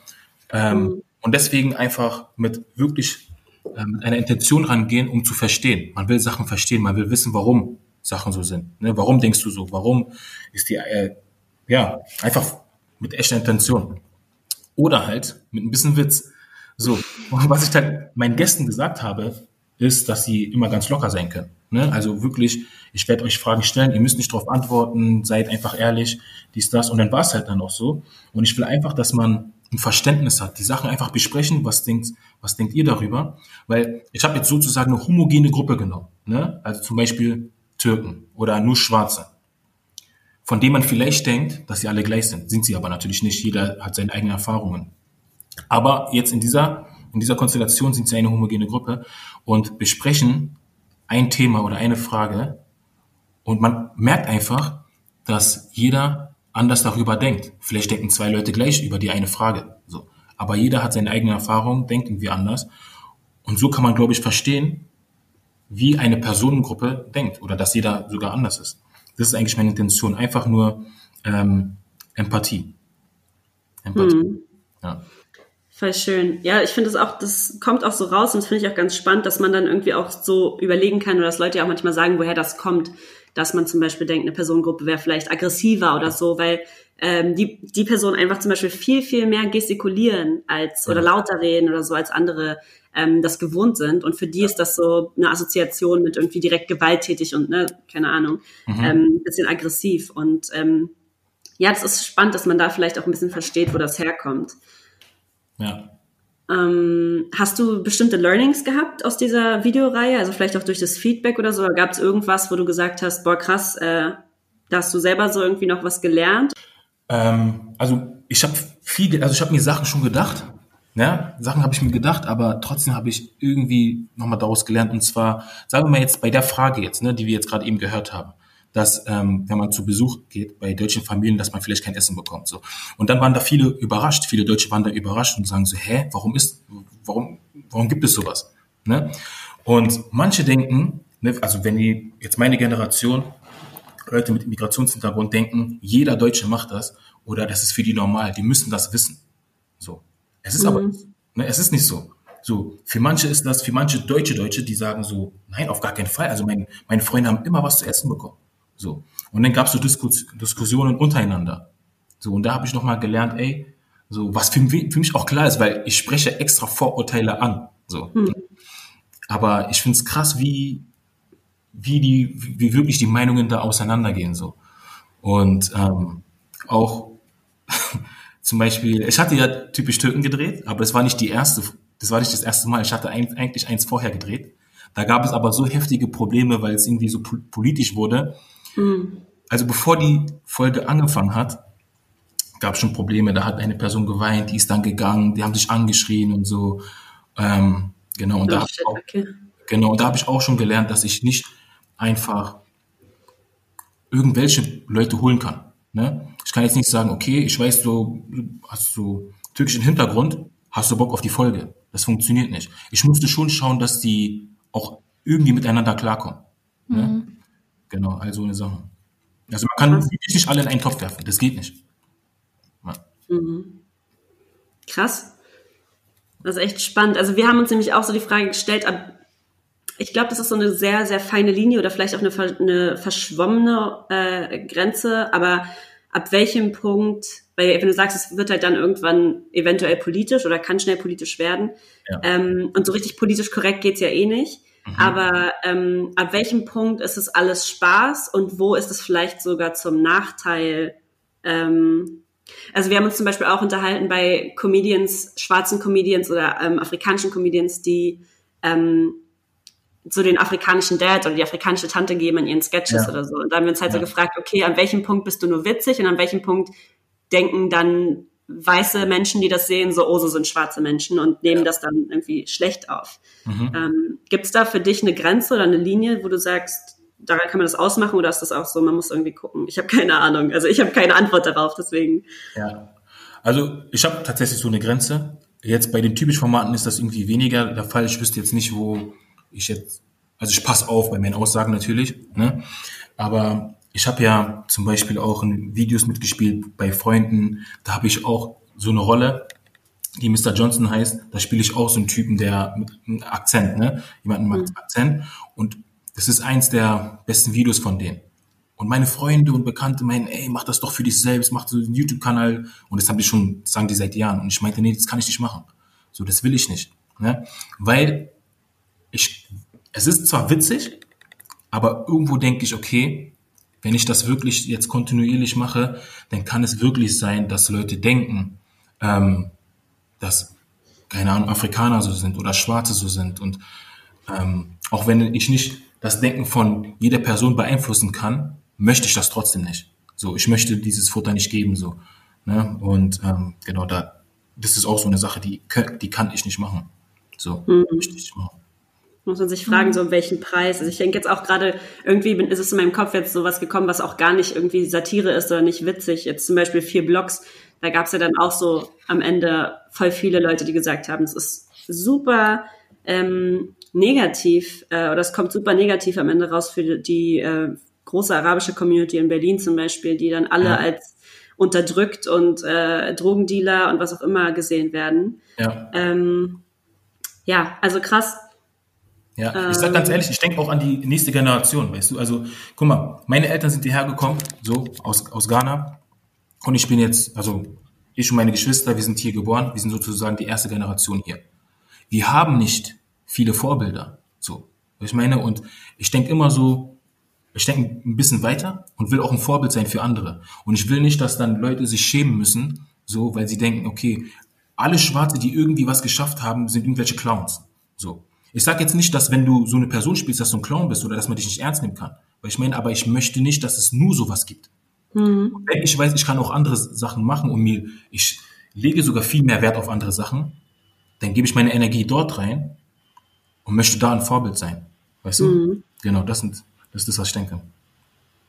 Speaker 4: Ähm, Und deswegen einfach mit wirklich mit einer Intention rangehen, um zu verstehen. Man will Sachen verstehen, man will wissen, warum Sachen so sind. Ne? Warum denkst du so? Warum ist die, äh, ja, einfach mit echter Intention. Oder halt mit ein bisschen Witz. So, und *laughs* was ich halt meinen Gästen gesagt habe, ist, dass sie immer ganz locker sein können. Ne? Also wirklich, ich werde euch Fragen stellen, ihr müsst nicht darauf antworten, seid einfach ehrlich, dies, das. Und dann war es halt dann auch so. Und ich will einfach, dass man ein Verständnis hat, die Sachen einfach besprechen, was denkt, was denkt ihr darüber? Weil ich habe jetzt sozusagen eine homogene Gruppe genommen. Ne? Also zum Beispiel Türken oder nur Schwarze von denen man vielleicht denkt, dass sie alle gleich sind. Sind sie aber natürlich nicht. Jeder hat seine eigenen Erfahrungen. Aber jetzt in dieser, in dieser Konstellation sind sie eine homogene Gruppe und besprechen ein Thema oder eine Frage und man merkt einfach, dass jeder anders darüber denkt. Vielleicht denken zwei Leute gleich über die eine Frage. So. Aber jeder hat seine eigene Erfahrung, denkt irgendwie anders. Und so kann man, glaube ich, verstehen, wie eine Personengruppe denkt oder dass jeder sogar anders ist. Das ist eigentlich meine Intention. Einfach nur ähm, Empathie. Empathie. Ja.
Speaker 1: Voll schön. Ja, ich finde es auch, das kommt auch so raus und das finde ich auch ganz spannend, dass man dann irgendwie auch so überlegen kann oder dass Leute ja auch manchmal sagen, woher das kommt, dass man zum Beispiel denkt, eine Personengruppe wäre vielleicht aggressiver oder so, weil ähm, die, die Person einfach zum Beispiel viel, viel mehr gestikulieren als oder lauter reden oder so als andere ähm, das gewohnt sind. Und für die ist das so eine Assoziation mit irgendwie direkt gewalttätig und, ne, keine Ahnung, ähm, bisschen aggressiv. Und ähm, ja, das ist spannend, dass man da vielleicht auch ein bisschen versteht, wo das herkommt.
Speaker 4: ja.
Speaker 1: Ähm, hast du bestimmte Learnings gehabt aus dieser Videoreihe? Also vielleicht auch durch das Feedback oder so? Gab es irgendwas, wo du gesagt hast, boah krass, äh, da hast du selber so irgendwie noch was gelernt?
Speaker 4: Ähm, also ich habe viel, also ich habe mir Sachen schon gedacht. Ja, Sachen habe ich mir gedacht, aber trotzdem habe ich irgendwie nochmal daraus gelernt. Und zwar, sagen wir mal jetzt bei der Frage jetzt, ne, die wir jetzt gerade eben gehört haben, dass ähm, wenn man zu Besuch geht bei deutschen Familien, dass man vielleicht kein Essen bekommt. So. Und dann waren da viele überrascht, viele Deutsche waren da überrascht und sagen so, hä, warum ist, warum, warum gibt es sowas? Ne? Und manche denken, ne, also wenn die jetzt meine Generation Leute mit Migrationshintergrund denken, jeder Deutsche macht das oder das ist für die normal, die müssen das wissen. So. Es ist aber, ne, es ist nicht so. So, für manche ist das, für manche deutsche Deutsche, die sagen so, nein, auf gar keinen Fall. Also mein, meine Freunde haben immer was zu essen bekommen. So. Und dann gab es so Diskus Diskussionen untereinander. So, und da habe ich nochmal gelernt, ey, so, was für, mich- für mich auch klar ist, weil ich spreche extra Vorurteile an. So. Aber ich finde es krass, wie, wie die, wie wirklich die Meinungen da auseinandergehen so. Und ähm, auch *laughs* zum Beispiel, ich hatte ja typisch Türken gedreht, aber es war nicht die erste, das war nicht das erste Mal. Ich hatte ein, eigentlich eins vorher gedreht. Da gab es aber so heftige Probleme, weil es irgendwie so po- politisch wurde. Also bevor die Folge angefangen hat, gab es schon Probleme. Da hat eine Person geweint, die ist dann gegangen, die haben sich angeschrien und so. Ähm, genau, und da
Speaker 1: Oh, shit,
Speaker 4: auch,
Speaker 1: okay.
Speaker 4: Genau, und da habe ich auch schon gelernt, dass ich nicht einfach irgendwelche Leute holen kann. Ne? Ich kann jetzt nicht sagen, okay, ich weiß, du hast so türkischen Hintergrund, hast du Bock auf die Folge. Das funktioniert nicht. Ich musste schon schauen, dass die auch irgendwie miteinander klarkommen. Ne? Genau, also eine Sache. Also man kann wirklich nicht alle in einen Topf werfen. Das geht nicht. Ja.
Speaker 1: Krass. Das ist echt spannend. Also wir haben uns nämlich auch so die Frage gestellt, ab, ich glaube, das ist so eine sehr, sehr feine Linie oder vielleicht auch eine, eine verschwommene äh, Grenze, aber ab welchem Punkt, weil wenn du sagst, es wird halt dann irgendwann eventuell politisch oder kann schnell politisch werden,
Speaker 4: Ja.
Speaker 1: ähm, und so richtig politisch korrekt geht's ja eh nicht, aber ähm, ab welchem Punkt ist es alles Spaß und wo ist es vielleicht sogar zum Nachteil ähm, also wir haben uns zum Beispiel auch unterhalten bei Comedians, schwarzen Comedians oder ähm, afrikanischen Comedians, die ähm, so den afrikanischen Dad oder die afrikanische Tante geben in ihren Sketches
Speaker 4: Ja.
Speaker 1: oder so. Und da haben wir uns halt so
Speaker 4: Ja.
Speaker 1: gefragt, okay, an welchem Punkt bist du nur witzig und an welchem Punkt denken dann weiße Menschen, die das sehen, so, oh, so sind schwarze Menschen und nehmen das dann irgendwie schlecht auf.
Speaker 4: Mhm.
Speaker 1: Ähm, Gibt es da für dich eine Grenze oder eine Linie, wo du sagst, daran kann man das ausmachen oder ist das auch so, man muss irgendwie gucken? Ich habe keine Ahnung. Also ich habe keine Antwort darauf, deswegen.
Speaker 4: Ja. Also ich habe tatsächlich so eine Grenze. Jetzt bei den typischen Formaten ist das irgendwie weniger der Fall. Ich wüsste jetzt nicht, wo ich jetzt, also ich passe auf bei meinen Aussagen natürlich, ne? aber ich habe ja zum Beispiel auch in Videos mitgespielt bei Freunden. Da habe ich auch so eine Rolle, die Mr. Johnson heißt. Da spiele ich auch so einen Typen, der mit einem Akzent, ne? jemanden mit Akzent. Und das ist eins der besten Videos von denen. Und meine Freunde und Bekannte meinen, ey, mach das doch für dich selbst, mach so einen YouTube-Kanal. Und das haben die schon, sagen die seit Jahren. Und ich meinte, nee, das kann ich nicht machen. So, das will ich nicht. Ne? Weil ich, es ist zwar witzig, aber irgendwo denke ich, okay, wenn ich das wirklich jetzt kontinuierlich mache, dann kann es wirklich sein, dass Leute denken, ähm, dass, keine Ahnung, Afrikaner so sind oder Schwarze so sind. Und ähm, auch wenn ich nicht das Denken von jeder Person beeinflussen kann, möchte ich das trotzdem nicht. So, ich möchte dieses Futter nicht geben, so. Ne? Und ähm, genau da, das ist auch so eine Sache, die, die kann ich nicht machen. So, möchte ich nicht machen.
Speaker 1: Muss man sich fragen, so um welchen Preis. Also ich denke jetzt auch gerade, irgendwie bin, ist es in meinem Kopf jetzt sowas gekommen, was auch gar nicht irgendwie Satire ist oder nicht witzig. Jetzt zum Beispiel vier Blogs, da gab es ja dann auch so am Ende voll viele Leute, die gesagt haben, es ist super ähm, negativ äh, oder es kommt super negativ am Ende raus für die äh, große arabische Community in Berlin zum Beispiel, die dann alle
Speaker 4: Ja.
Speaker 1: als unterdrückt und äh, Drogendealer und was auch immer gesehen werden.
Speaker 4: Ja.
Speaker 1: Ähm, ja, also krass.
Speaker 4: Ja, ich sag ganz ehrlich, ich denke auch an die nächste Generation, weißt du? Also, guck mal, meine Eltern sind hierher gekommen, so aus, aus Ghana. Und ich bin jetzt, also ich und meine Geschwister, wir sind hier geboren, wir sind sozusagen die erste Generation hier. Wir haben nicht viele Vorbilder, so. Ich meine, und ich denke immer so, ich denke ein bisschen weiter und will auch ein Vorbild sein für andere. Und ich will nicht, dass dann Leute sich schämen müssen, so, weil sie denken, okay, alle Schwarze, die irgendwie was geschafft haben, sind irgendwelche Clowns. So. Ich sage jetzt nicht, dass wenn du so eine Person spielst, dass du ein Clown bist oder dass man dich nicht ernst nehmen kann. Weil ich meine, aber ich möchte nicht, dass es nur sowas gibt. Wenn ich weiß, ich kann auch andere Sachen machen und mir, ich lege sogar viel mehr Wert auf andere Sachen, dann gebe ich meine Energie dort rein und möchte da ein Vorbild sein. Weißt du? Genau, das, sind, das ist das, was ich denke.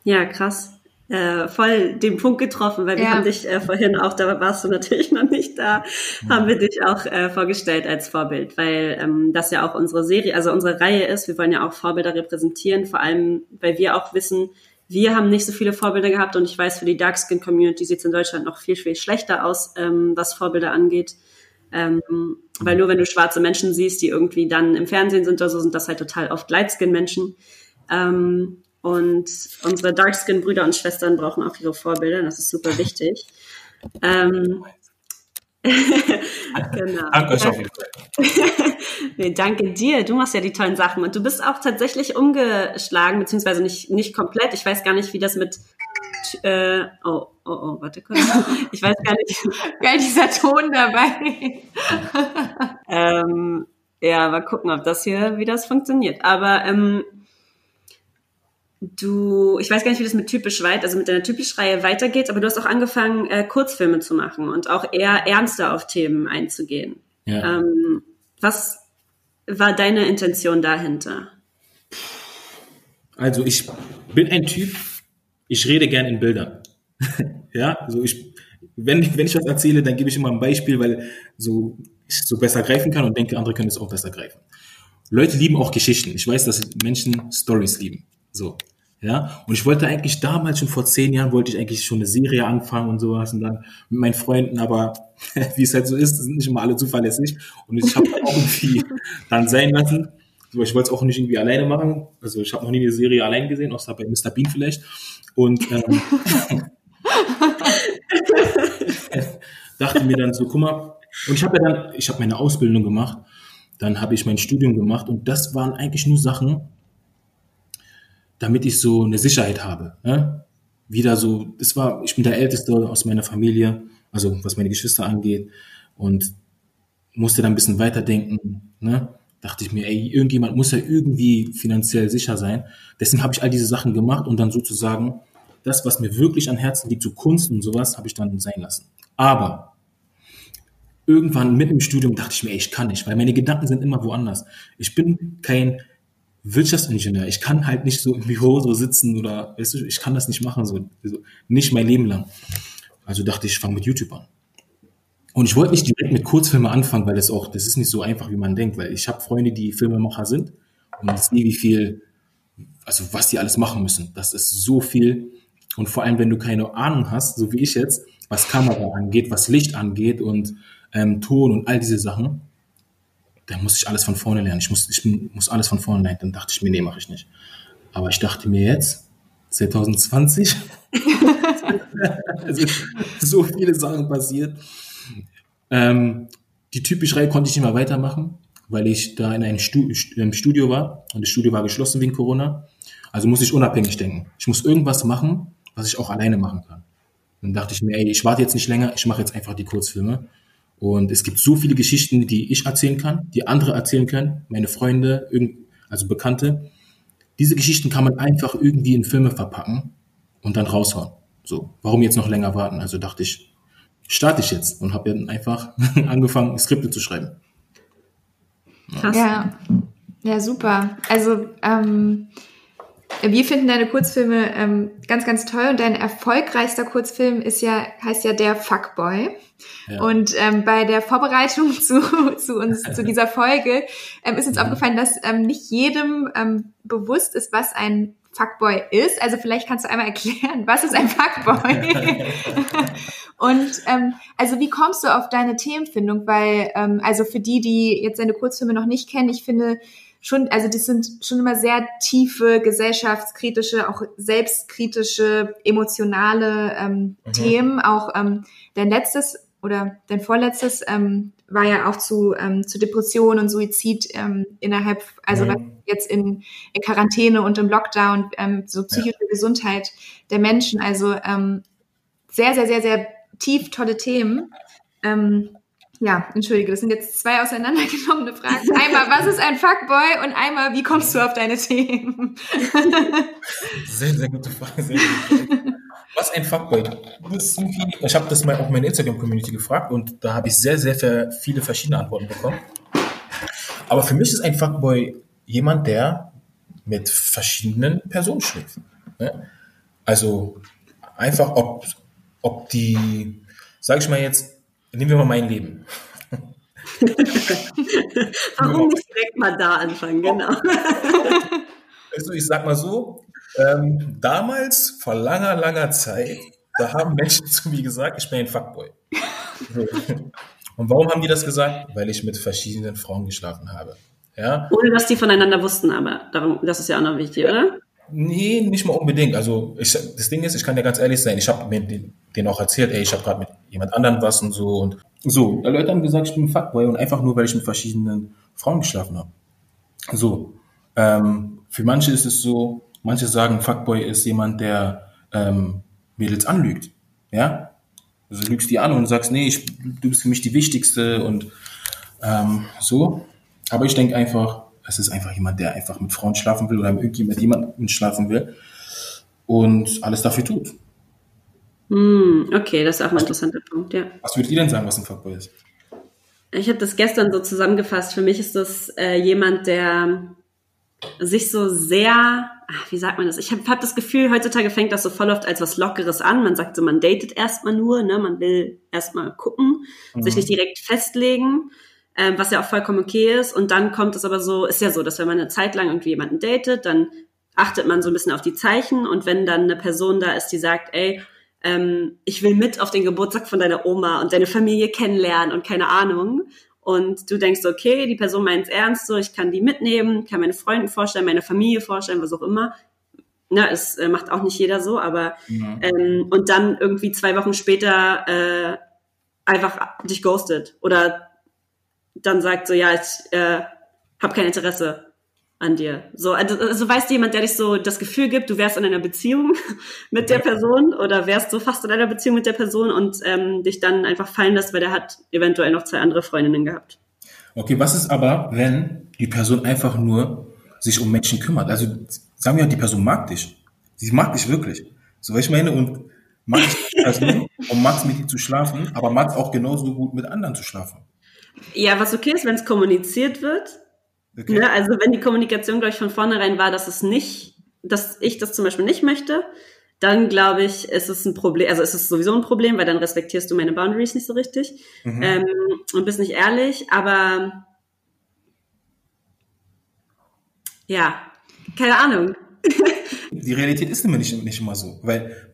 Speaker 1: Ja, krass. Äh, voll den Punkt getroffen, weil wir
Speaker 2: Ja.
Speaker 1: haben dich äh, vorhin auch, da warst du natürlich noch nicht da, haben wir dich auch äh, vorgestellt als Vorbild, weil ähm, das ja auch unsere Serie, also unsere Reihe ist. Wir wollen ja auch Vorbilder repräsentieren, vor allem, weil wir auch wissen, wir haben nicht so viele Vorbilder gehabt und ich weiß, für die Darkskin Community sieht es in Deutschland noch viel, viel schlechter aus, ähm, was Vorbilder angeht. Ähm, weil nur wenn du schwarze Menschen siehst, die irgendwie dann im Fernsehen sind oder so, sind das halt total oft Lightskin-Menschen. Ähm, und unsere Darkskin-Brüder und Schwestern brauchen auch ihre Vorbilder, das ist super wichtig. Ähm, *laughs* genau.
Speaker 4: Danke euch auf jeden Fall. *laughs*
Speaker 1: Nee, danke dir. Du machst ja die tollen Sachen. Und du bist auch tatsächlich umgeschlagen, beziehungsweise nicht, nicht komplett. Ich weiß gar nicht, wie das mit. Äh, oh, oh, oh, warte kurz. *laughs* Ich weiß gar nicht.
Speaker 2: Geil, dieser Ton dabei.
Speaker 1: Ähm, Ja, mal gucken, ob das hier, wie das funktioniert. Aber ähm, du, ich weiß gar nicht, wie das mit typisch weit, also mit deiner typisch Reihe weitergeht, aber du hast auch angefangen, äh, Kurzfilme zu machen und auch eher ernster auf Themen einzugehen.
Speaker 4: Ja.
Speaker 1: Ähm, was war deine Intention dahinter?
Speaker 4: Also ich bin ein Typ, ich rede gern in Bildern. *laughs* ja, also ich, wenn, wenn ich was erzähle, dann gebe ich immer ein Beispiel, weil so ich so besser greifen kann und denke, andere können es auch besser greifen. Leute lieben auch Geschichten. Ich weiß, dass Menschen Stories lieben. So. Ja, und ich wollte eigentlich damals schon vor zehn Jahren wollte ich eigentlich schon eine Serie anfangen und sowas und dann mit meinen Freunden, aber *laughs* wie es halt so ist, sind nicht immer alle zuverlässig und ich habe auch irgendwie *laughs* dann sein lassen. So, ich wollte es auch nicht irgendwie alleine machen. Also ich habe noch nie eine Serie allein gesehen, außer bei Mr. Bean vielleicht. Und ähm, *laughs* dachte mir dann so, guck mal, und ich habe ja dann, ich habe meine Ausbildung gemacht, dann habe ich mein Studium gemacht und das waren eigentlich nur Sachen, damit ich so eine Sicherheit habe. Ne? Wieder so, das war, ich bin der Älteste aus meiner Familie, also was meine Geschwister angeht und musste dann ein bisschen weiterdenken. Ne? Dachte ich mir, ey, irgendjemand muss ja irgendwie finanziell sicher sein. Deswegen habe ich all diese Sachen gemacht und dann sozusagen das, was mir wirklich an Herzen liegt, so Kunst und sowas, habe ich dann sein lassen. Aber irgendwann mitten im Studium dachte ich mir, ey, ich kann nicht, weil meine Gedanken sind immer woanders. Ich bin kein Wirtschaftsingenieur. Ich kann halt nicht so im Büro so sitzen oder, weißt du, ich kann das nicht machen, so, so nicht mein Leben lang. Also dachte ich, ich fange mit YouTube an. Und ich wollte nicht direkt mit Kurzfilmen anfangen, weil das auch, das ist nicht so einfach, wie man denkt, weil ich habe Freunde, die Filmemacher sind und ich sehe, wie viel, also was die alles machen müssen. Das ist so viel. Und vor allem, wenn du keine Ahnung hast, so wie ich jetzt, was Kamera angeht, was Licht angeht und ähm, Ton und all diese Sachen, dann muss ich alles von vorne lernen. Ich muss, ich muss alles von vorne lernen. Dann dachte ich mir, nee, mache ich nicht. Aber ich dachte mir jetzt, 2020, also *laughs* so viele Sachen passiert. Ähm, die typische Reihe konnte ich nicht mehr weitermachen, weil ich da in einem Studio war und das Studio war geschlossen wegen Corona. Also muss ich unabhängig denken. Ich muss irgendwas machen, was ich auch alleine machen kann. Dann dachte ich mir, ey, ich warte jetzt nicht länger, ich mache jetzt einfach die Kurzfilme. Und es gibt so viele Geschichten, die ich erzählen kann, die andere erzählen können, meine Freunde, also Bekannte. Diese Geschichten kann man einfach irgendwie in Filme verpacken und dann raushauen. So, warum jetzt noch länger warten? Also dachte ich, starte ich jetzt und habe dann einfach *laughs* angefangen, Skripte zu schreiben.
Speaker 2: Ja, ja, ja super. Also ähm, wir finden deine Kurzfilme ähm, ganz, ganz toll und dein erfolgreichster Kurzfilm ist ja, heißt ja Der Fuckboy. Ja. Und ähm, bei der Vorbereitung *laughs* zu, zu uns, zu dieser Folge, ähm, ist uns mhm. aufgefallen, dass ähm, nicht jedem ähm, bewusst ist, was ein Fuckboy ist. Also vielleicht kannst du einmal erklären, *laughs* was ist ein Fuckboy? *laughs* und ähm, also wie kommst du auf deine Themenfindung? Weil, ähm, also für die, die jetzt deine Kurzfilme noch nicht kennen, ich finde, schon, also das sind schon immer sehr tiefe, gesellschaftskritische, auch selbstkritische, emotionale ähm, mhm. Themen. Auch ähm, dein letztes oder dein vorletztes ähm, war ja auch zu, ähm, zu Depression und Suizid ähm, innerhalb, also mhm. jetzt in, in Quarantäne und im Lockdown, ähm, so psychische ja. Gesundheit der Menschen. Also ähm, sehr, sehr, sehr, sehr tief tolle Themen. Ähm, ja, entschuldige, das sind jetzt zwei auseinandergenommene Fragen. Einmal, was ist ein Fuckboy und einmal, wie kommst du auf deine Themen?
Speaker 4: Sehr, sehr gute Frage. Sehr gute Frage. Was ein Fuckboy? Ich habe das mal auf meine Instagram-Community gefragt und da habe ich sehr, sehr viele verschiedene Antworten bekommen. Aber für mich ist ein Fuckboy jemand, der mit verschiedenen Personen schläft. Ne? Also einfach, ob, ob die, sag ich mal jetzt, Nehmen wir mal mein Leben. *laughs*
Speaker 1: Warum nicht direkt mal da anfangen, genau. *laughs*
Speaker 4: Also ich sag mal so, ähm, damals, vor langer, langer Zeit, da haben Menschen zu mir gesagt, ich bin ein Fuckboy. *laughs* Und warum haben die das gesagt? Weil ich mit verschiedenen Frauen geschlafen habe. Ja?
Speaker 1: Ohne dass die voneinander wussten, aber darum, das ist ja auch noch wichtig, oder?
Speaker 4: Nee, nicht mal unbedingt. Also ich, das Ding ist, ich kann ja ganz ehrlich sein, ich habe mir den, den, auch erzählt, ey, ich habe gerade mit jemand anderem was und so und so. Leute haben gesagt, ich bin ein Fuckboy und einfach nur, weil ich mit verschiedenen Frauen geschlafen habe. So. Ähm, für manche ist es so, manche sagen, Fuckboy ist jemand, der ähm, Mädels anlügt. Ja? Also lügst die an und sagst, nee, ich, du bist für mich die Wichtigste und ähm, so. Aber ich denke einfach, es ist einfach jemand, der einfach mit Frauen schlafen will oder mit irgendjemand jemandem schlafen will und alles dafür tut.
Speaker 1: Hm, okay, das ist auch ein interessanter Punkt, ja.
Speaker 4: Was würdet ihr denn sagen, was ein Fuckboy ist?
Speaker 1: Ich habe das gestern so zusammengefasst. Für mich ist das äh, jemand, der sich so sehr, ach, wie sagt man das? Ich habe hab das Gefühl, heutzutage fängt das so voll oft als was Lockeres an. Man sagt so, man datet erstmal nur, ne? man will erstmal gucken,
Speaker 4: Mhm.
Speaker 1: sich nicht direkt festlegen, ähm, was ja auch vollkommen okay ist. Und dann kommt es aber so, ist ja so, dass wenn man eine Zeit lang irgendwie jemanden datet, dann achtet man so ein bisschen auf die Zeichen und wenn dann eine Person da ist, die sagt, ey, ähm, ich will mit auf den Geburtstag von deiner Oma und deine Familie kennenlernen und keine Ahnung. Und du denkst, okay, die Person meint es ernst, so ich kann die mitnehmen, kann meine Freunde vorstellen, meine Familie vorstellen, was auch immer. Na, es äh, macht auch nicht jeder so, aber ähm, und dann irgendwie zwei Wochen später äh, einfach dich ghostet oder dann sagt so, ja, ich äh, habe kein Interesse an dir. So, also, also weißt du jemand, der dich so das Gefühl gibt, du wärst in einer Beziehung *laughs* mit der Person oder wärst so fast in einer Beziehung mit der Person und ähm, dich dann einfach fallen lässt, weil der hat eventuell noch zwei andere Freundinnen gehabt.
Speaker 4: Okay, was ist aber, wenn die Person einfach nur sich um Menschen kümmert? Also sagen wir, die Person mag dich. Sie mag dich wirklich. So, was ich meine, und mag dich die Person und mag es mit dir zu schlafen, aber mag es auch genauso gut mit anderen zu schlafen.
Speaker 1: Ja, was okay ist, wenn es kommuniziert wird.
Speaker 4: Okay?
Speaker 1: Ne? Also wenn die Kommunikation, glaube ich, von vornherein war, dass es nicht, dass ich das zum Beispiel nicht möchte, dann glaube ich, ist es ein Problem, also ist es sowieso ein Problem, weil dann respektierst du meine Boundaries nicht so richtig
Speaker 4: Mhm.
Speaker 1: ähm, und bist nicht ehrlich, aber ja, keine Ahnung. *laughs*
Speaker 4: Die Realität ist immer nicht, nicht immer so, weil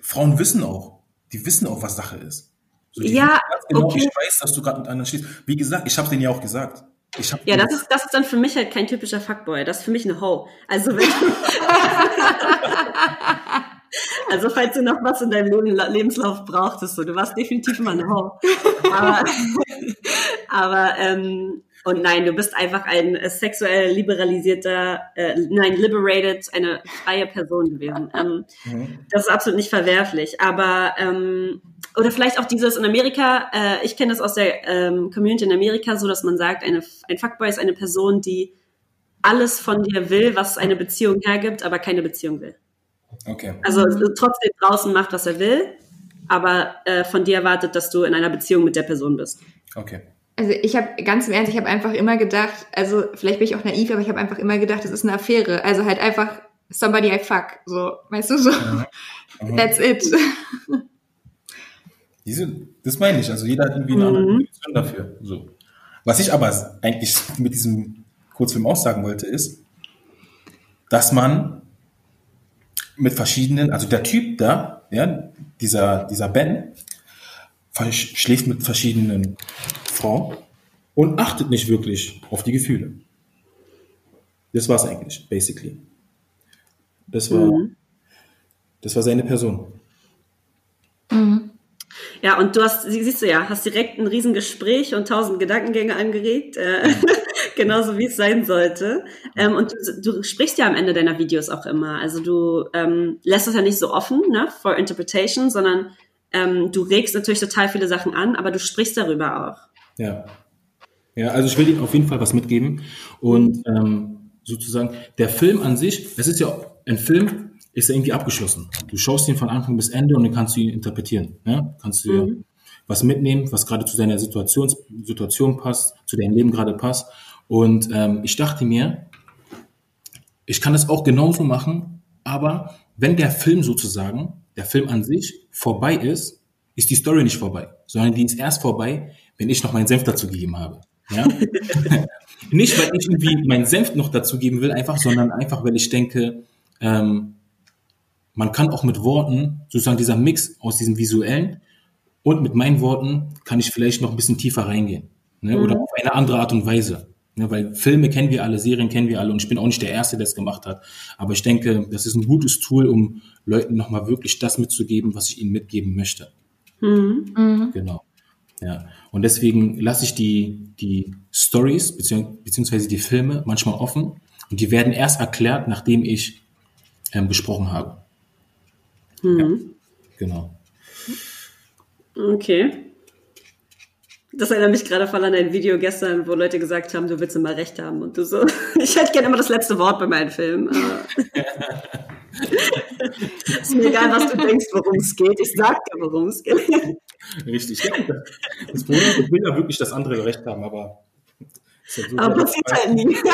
Speaker 4: Frauen wissen auch, die wissen auch, was Sache ist. So,
Speaker 1: Ja,
Speaker 4: genau,
Speaker 1: okay.
Speaker 4: ich weiß, dass du gerade mit anderen stehst. Wie gesagt, ich habe denen ja auch gesagt.
Speaker 1: Ja, das ist, das ist dann für mich halt kein typischer Fuckboy. Das ist für mich eine Ho. Also wenn *laughs* *laughs* Also falls du noch was in deinem Leben, Lebenslauf brauchtest, so, du warst definitiv immer eine Ho. Aber, *laughs* aber ähm, und nein, du bist einfach ein äh, sexuell liberalisierter, äh, nein, liberated, eine freie Person gewesen. Ähm,
Speaker 4: Mhm.
Speaker 1: das ist absolut nicht verwerflich. Aber ähm, oder vielleicht auch dieses in Amerika, äh, ich kenne das aus der ähm, Community in Amerika, so dass man sagt, eine, ein Fuckboy ist eine Person, die alles von dir will, was eine Beziehung hergibt, aber keine Beziehung will.
Speaker 4: Okay.
Speaker 1: Also trotzdem draußen macht, was er will, aber äh, von dir erwartet, dass du in einer Beziehung mit der Person bist.
Speaker 4: Okay.
Speaker 2: Also ich habe ganz im Ernst, ich habe einfach immer gedacht, also vielleicht bin ich auch naiv, aber ich habe einfach immer gedacht, es ist eine Affäre. Also halt einfach somebody I fuck. So, weißt du so? That's it. *laughs*
Speaker 4: Diese, das meine ich. Also jeder hat irgendwie eine andere Definition dafür. So. Was ich aber eigentlich mit diesem Kurzfilm auch sagen wollte, ist, dass man mit verschiedenen, also der Typ da, ja, dieser, dieser Ben, schläft mit verschiedenen Frauen und achtet nicht wirklich auf die Gefühle. Das war's eigentlich, basically. Das war, das war seine Person.
Speaker 1: Ja, und du hast, sie- siehst du ja, hast direkt ein Riesengespräch und tausend Gedankengänge angeregt, äh, *laughs* genauso wie es sein sollte. Ähm, und du, du sprichst ja am Ende deiner Videos auch immer. Also du ähm, lässt es ja nicht so offen, ne, for interpretation, sondern ähm, du regst natürlich total viele Sachen an, aber du sprichst darüber auch.
Speaker 4: Ja. Ja, also ich will dir auf jeden Fall was mitgeben. Und ähm, sozusagen, der Film an sich, es ist ja, ein Film ist ja irgendwie abgeschlossen. Du schaust ihn von Anfang bis Ende und dann kannst du ihn interpretieren. Ne? Kannst du dir was mitnehmen, was gerade zu deiner Situation, Situation passt, zu deinem Leben gerade passt. Und ähm, ich dachte mir, ich kann das auch genauso machen, aber wenn der Film sozusagen, der Film an sich vorbei ist, ist die Story nicht vorbei, sondern die ist erst vorbei, wenn ich noch meinen Senf dazu gegeben habe. Ja? *laughs* nicht, weil ich irgendwie meinen Senf noch dazu geben will, einfach, sondern einfach, weil ich denke, ähm, man kann auch mit Worten, sozusagen dieser Mix aus diesem visuellen und mit meinen Worten kann ich vielleicht noch ein bisschen tiefer reingehen. Ne? Oder auf eine andere Art und Weise. Ne? Weil Filme kennen wir alle, Serien kennen wir alle und ich bin auch nicht der Erste, der es gemacht hat. Aber ich denke, das ist ein gutes Tool, um Leuten nochmal wirklich das mitzugeben, was ich ihnen mitgeben möchte. Genau. Ja. Und deswegen lasse ich die, die Stories beziehungs- beziehungsweise die Filme manchmal offen und die werden erst erklärt, nachdem ich ähm, gesprochen habe. Ja. Genau.
Speaker 1: Okay. Das erinnert mich gerade voll an ein Video gestern, wo Leute gesagt haben, du willst immer recht haben und du so. *laughs* Ich hätte gerne immer das letzte Wort bei meinen Filmen. *laughs* ist mir egal, was du denkst, worum es geht. Ich sag dir, worum es geht.
Speaker 4: Richtig. Ja, das Problem ist, ich will ja wirklich, dass andere recht haben, aber.
Speaker 1: Aber passiert halt nie. *laughs*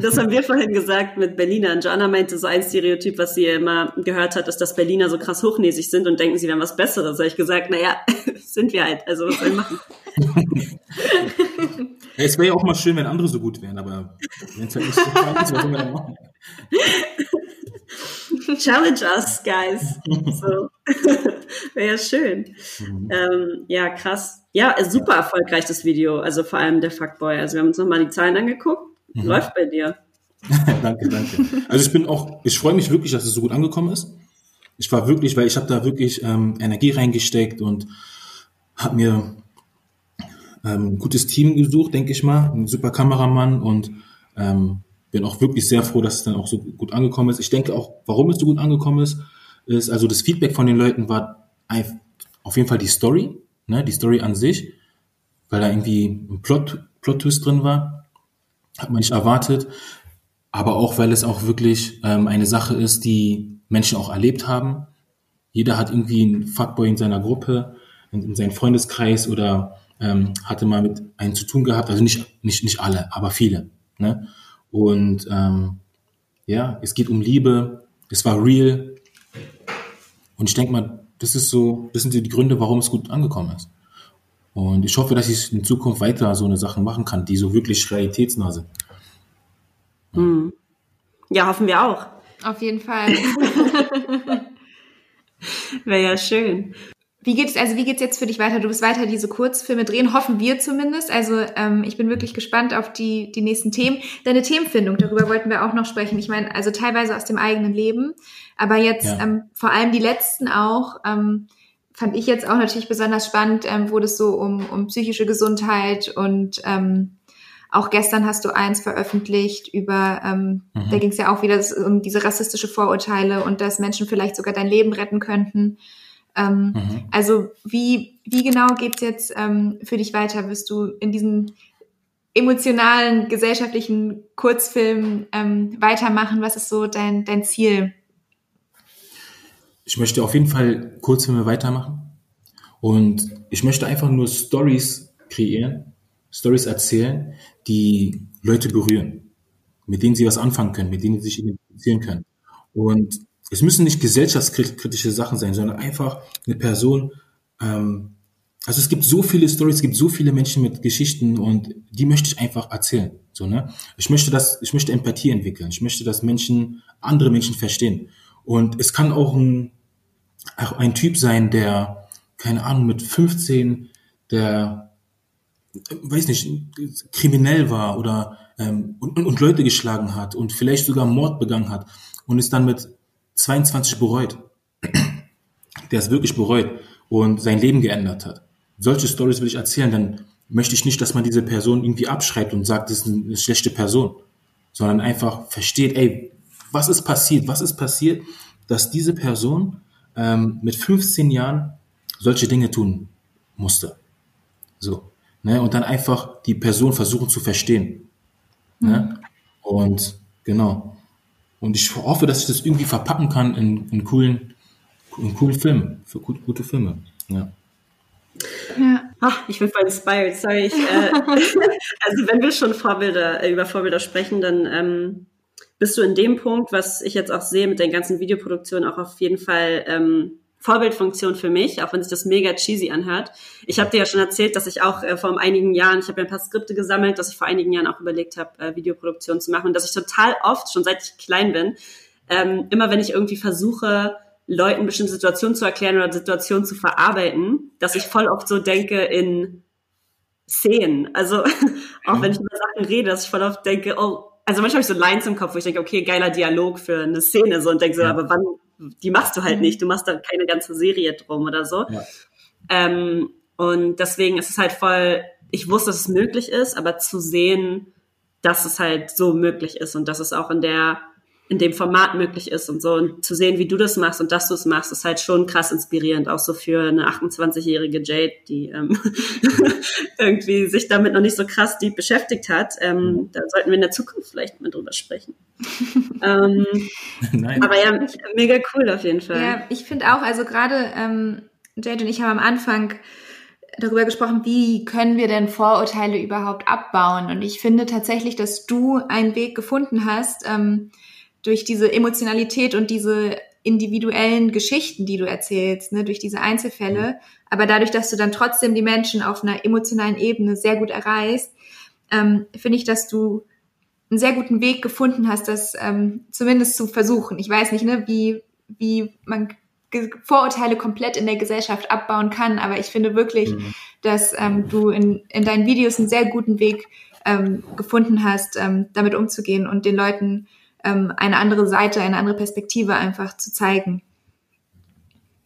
Speaker 1: Das haben wir vorhin gesagt mit Berlinern. Joanna meinte, so ein Stereotyp, was sie immer gehört hat, ist, dass Berliner so krass hochnäsig sind und denken, sie wären was Besseres. Da habe ich gesagt, naja, *laughs* sind wir halt. Also was soll ich machen? *laughs*
Speaker 4: Ja, es wäre ja auch mal schön, wenn andere so gut wären, aber wenn es halt nicht so ist, was wir dann machen?
Speaker 1: Challenge us, guys. So. *laughs* Wäre ja schön. Ähm, ja, krass. Ja, äh, super erfolgreich das Video. Also vor allem der Fuckboy. Also wir haben uns nochmal die Zahlen angeguckt. Läuft bei dir. *laughs*
Speaker 4: danke, danke. Also ich bin auch, ich freue mich wirklich, dass es so gut angekommen ist. Ich war wirklich, weil ich habe da wirklich ähm, Energie reingesteckt und habe mir ähm, ein gutes Team gesucht, denke ich mal, ein super Kameramann und ähm, bin auch wirklich sehr froh, dass es dann auch so gut angekommen ist. Ich denke auch, warum es so gut angekommen ist, ist also das Feedback von den Leuten war auf jeden Fall die Story, ne, die Story an sich, weil da irgendwie ein Plot, Plot-Twist drin war, hat man nicht erwartet, aber auch, weil es auch wirklich ähm, eine Sache ist, die Menschen auch erlebt haben. Jeder hat irgendwie einen Fuckboy in seiner Gruppe, in, in seinem Freundeskreis oder ähm, hatte mal mit einem zu tun gehabt. Also nicht, nicht, nicht alle, aber viele. Ne? Und ähm, ja, es geht um Liebe, es war real. Und ich denke mal, das ist so, das sind so die Gründe, warum es gut angekommen ist. Und ich hoffe, dass ich in Zukunft weiter so eine Sachen machen kann, die so wirklich realitätsnah sind.
Speaker 1: Ja, hoffen wir auch.
Speaker 2: Auf jeden Fall. *laughs*
Speaker 1: Wäre ja schön.
Speaker 2: Wie geht's, also wie geht's jetzt für dich weiter? Du bist weiter diese Kurzfilme drehen, hoffen wir zumindest. Also ähm, ich bin wirklich gespannt auf die, die nächsten Themen. Deine Themenfindung, darüber wollten wir auch noch sprechen. Ich meine, also teilweise aus dem eigenen Leben, aber jetzt
Speaker 4: Ja.
Speaker 2: ähm, vor allem die letzten auch, ähm, fand ich jetzt auch natürlich besonders spannend, ähm, wo das so um, um psychische Gesundheit und ähm, auch gestern hast du eins veröffentlicht über, ähm, da ging es ja auch wieder um diese rassistische Vorurteile und dass Menschen vielleicht sogar dein Leben retten könnten. Ähm,
Speaker 4: Mhm.
Speaker 2: Also wie, wie genau geht's jetzt ähm, für dich weiter? Wirst du in diesen emotionalen, gesellschaftlichen Kurzfilmen ähm, weitermachen? Was ist so dein, dein Ziel?
Speaker 4: Ich möchte auf jeden Fall Kurzfilme weitermachen. Und ich möchte einfach nur Stories kreieren, Stories erzählen, die Leute berühren, mit denen sie was anfangen können, mit denen sie sich identifizieren können. Und es müssen nicht gesellschaftskritische Sachen sein, sondern einfach eine Person, ähm, also es gibt so viele Stories, es gibt so viele Menschen mit Geschichten und die möchte ich einfach erzählen. So, ne? Ich möchte das, ich möchte Empathie entwickeln. Ich möchte, dass Menschen andere Menschen verstehen. Und es kann auch ein, auch ein Typ sein, der, keine Ahnung, mit 15, der, weiß nicht, kriminell war oder ähm, und, und, Leute geschlagen hat und vielleicht sogar Mord begangen hat und es dann mit 22 bereut. Der es wirklich bereut und sein Leben geändert hat. Solche Stories will ich erzählen, dann möchte ich nicht, dass man diese Person irgendwie abschreibt und sagt, das ist eine schlechte Person, sondern einfach versteht, ey, was ist passiert? Was ist passiert, dass diese Person ähm, mit 15 Jahren solche Dinge tun musste? So. Ne? Und dann einfach die Person versuchen zu verstehen. Ne? Und genau. Und ich hoffe, dass ich das irgendwie verpacken kann in, in coolen, in coolen Filmen, für gut, gute Filme. Ja.
Speaker 2: Ja.
Speaker 1: Ach, ich bin voll inspired, sorry. Ich, äh, *laughs* *laughs* also wenn wir schon Vorbilder, äh, über Vorbilder sprechen, dann ähm, bist du in dem Punkt, was ich jetzt auch sehe mit den ganzen Videoproduktionen, auch auf jeden Fall ähm, Vorbildfunktion für mich, auch wenn sich das mega cheesy anhört. Ich habe dir ja schon erzählt, dass ich auch äh, vor einigen Jahren, ich habe ja ein paar Skripte gesammelt, dass ich vor einigen Jahren auch überlegt habe, äh, Videoproduktion zu machen und dass ich total oft, schon seit ich klein bin, ähm, immer wenn ich irgendwie versuche, Leuten bestimmte Situationen zu erklären oder Situationen zu verarbeiten, dass ich voll oft so denke in Szenen. Also *laughs* auch wenn ich über Sachen rede, dass ich voll oft denke, oh, also manchmal habe ich so Lines im Kopf, wo ich denke, okay, geiler Dialog für eine Szene so und denke so, aber wann, die machst du halt nicht, du machst da keine ganze Serie drum oder so.
Speaker 4: Ja.
Speaker 1: Ähm, und deswegen ist es halt voll, ich wusste, dass es möglich ist, aber zu sehen, dass es halt so möglich ist und dass es auch in der in dem Format möglich ist und so. Und zu sehen, wie du das machst und dass du es machst, ist halt schon krass inspirierend, auch so für eine 28-jährige Jade, die ähm, *laughs* irgendwie sich damit noch nicht so krass deep beschäftigt hat. Ähm, da sollten wir in der Zukunft vielleicht mal drüber sprechen. *laughs* ähm, *laughs*
Speaker 4: Nein.
Speaker 1: aber ja, mega cool auf jeden Fall.
Speaker 2: Ja, ich finde auch, also gerade ähm, Jade und ich haben am Anfang darüber gesprochen, wie können wir denn Vorurteile überhaupt abbauen? Und ich finde tatsächlich, dass du einen Weg gefunden hast, ähm, durch diese Emotionalität und diese individuellen Geschichten, die du erzählst, ne, durch diese Einzelfälle, aber dadurch, dass du dann trotzdem die Menschen auf einer emotionalen Ebene sehr gut erreichst, ähm, finde ich, dass du einen sehr guten Weg gefunden hast, das ähm, zumindest zu versuchen. Ich weiß nicht, ne, wie, wie man Vorurteile komplett in der Gesellschaft abbauen kann, aber ich finde wirklich,
Speaker 4: Mhm.
Speaker 2: dass ähm, du in, in deinen Videos einen sehr guten Weg ähm, gefunden hast, ähm, damit umzugehen und den Leuten ähm, eine andere Seite, eine andere Perspektive einfach zu zeigen.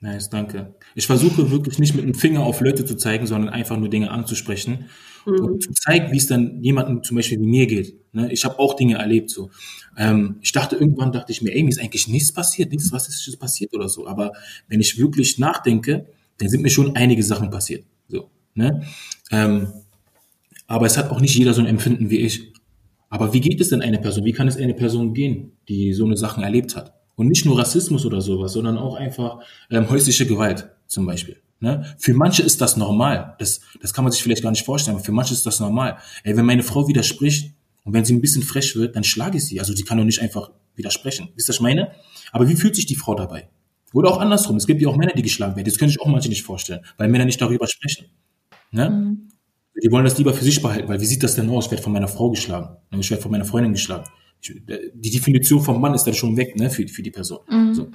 Speaker 4: Nice, danke. Ich versuche wirklich nicht mit dem Finger auf Leute zu zeigen, sondern einfach nur Dinge anzusprechen und zu zeigen, wie es dann jemandem zum Beispiel wie mir geht. Ne? Ich habe auch Dinge erlebt so. Ähm, ich dachte irgendwann, dachte ich mir, ey, mir ist eigentlich nichts passiert, nichts Rassistisches passiert oder so. Aber wenn ich wirklich nachdenke, dann sind mir schon einige Sachen passiert. So, ne? ähm, aber es hat auch nicht jeder so ein Empfinden wie ich. Aber wie geht es denn einer Person? Wie kann es eine Person gehen, die so eine Sachen erlebt hat? Und nicht nur Rassismus oder sowas, sondern auch einfach ähm, häusliche Gewalt zum Beispiel. Ne? Für manche ist das normal. Das, das kann man sich vielleicht gar nicht vorstellen, aber für manche ist das normal. Ey, wenn meine Frau widerspricht und wenn sie ein bisschen frech wird, dann schlage ich sie. Also sie kann doch nicht einfach widersprechen. Wisst ihr, was ich meine? Aber wie fühlt sich die Frau dabei? Oder auch andersrum. Es gibt ja auch Männer, die geschlagen werden. Das können sich auch manche nicht vorstellen, weil Männer nicht darüber sprechen. Ne? Die wollen das lieber für sich behalten, weil wie sieht das denn aus? Ich werde von meiner Frau geschlagen. Ich werde von meiner Freundin geschlagen. Ich, die Definition vom Mann ist dann schon weg, ne, für, für die Person. So.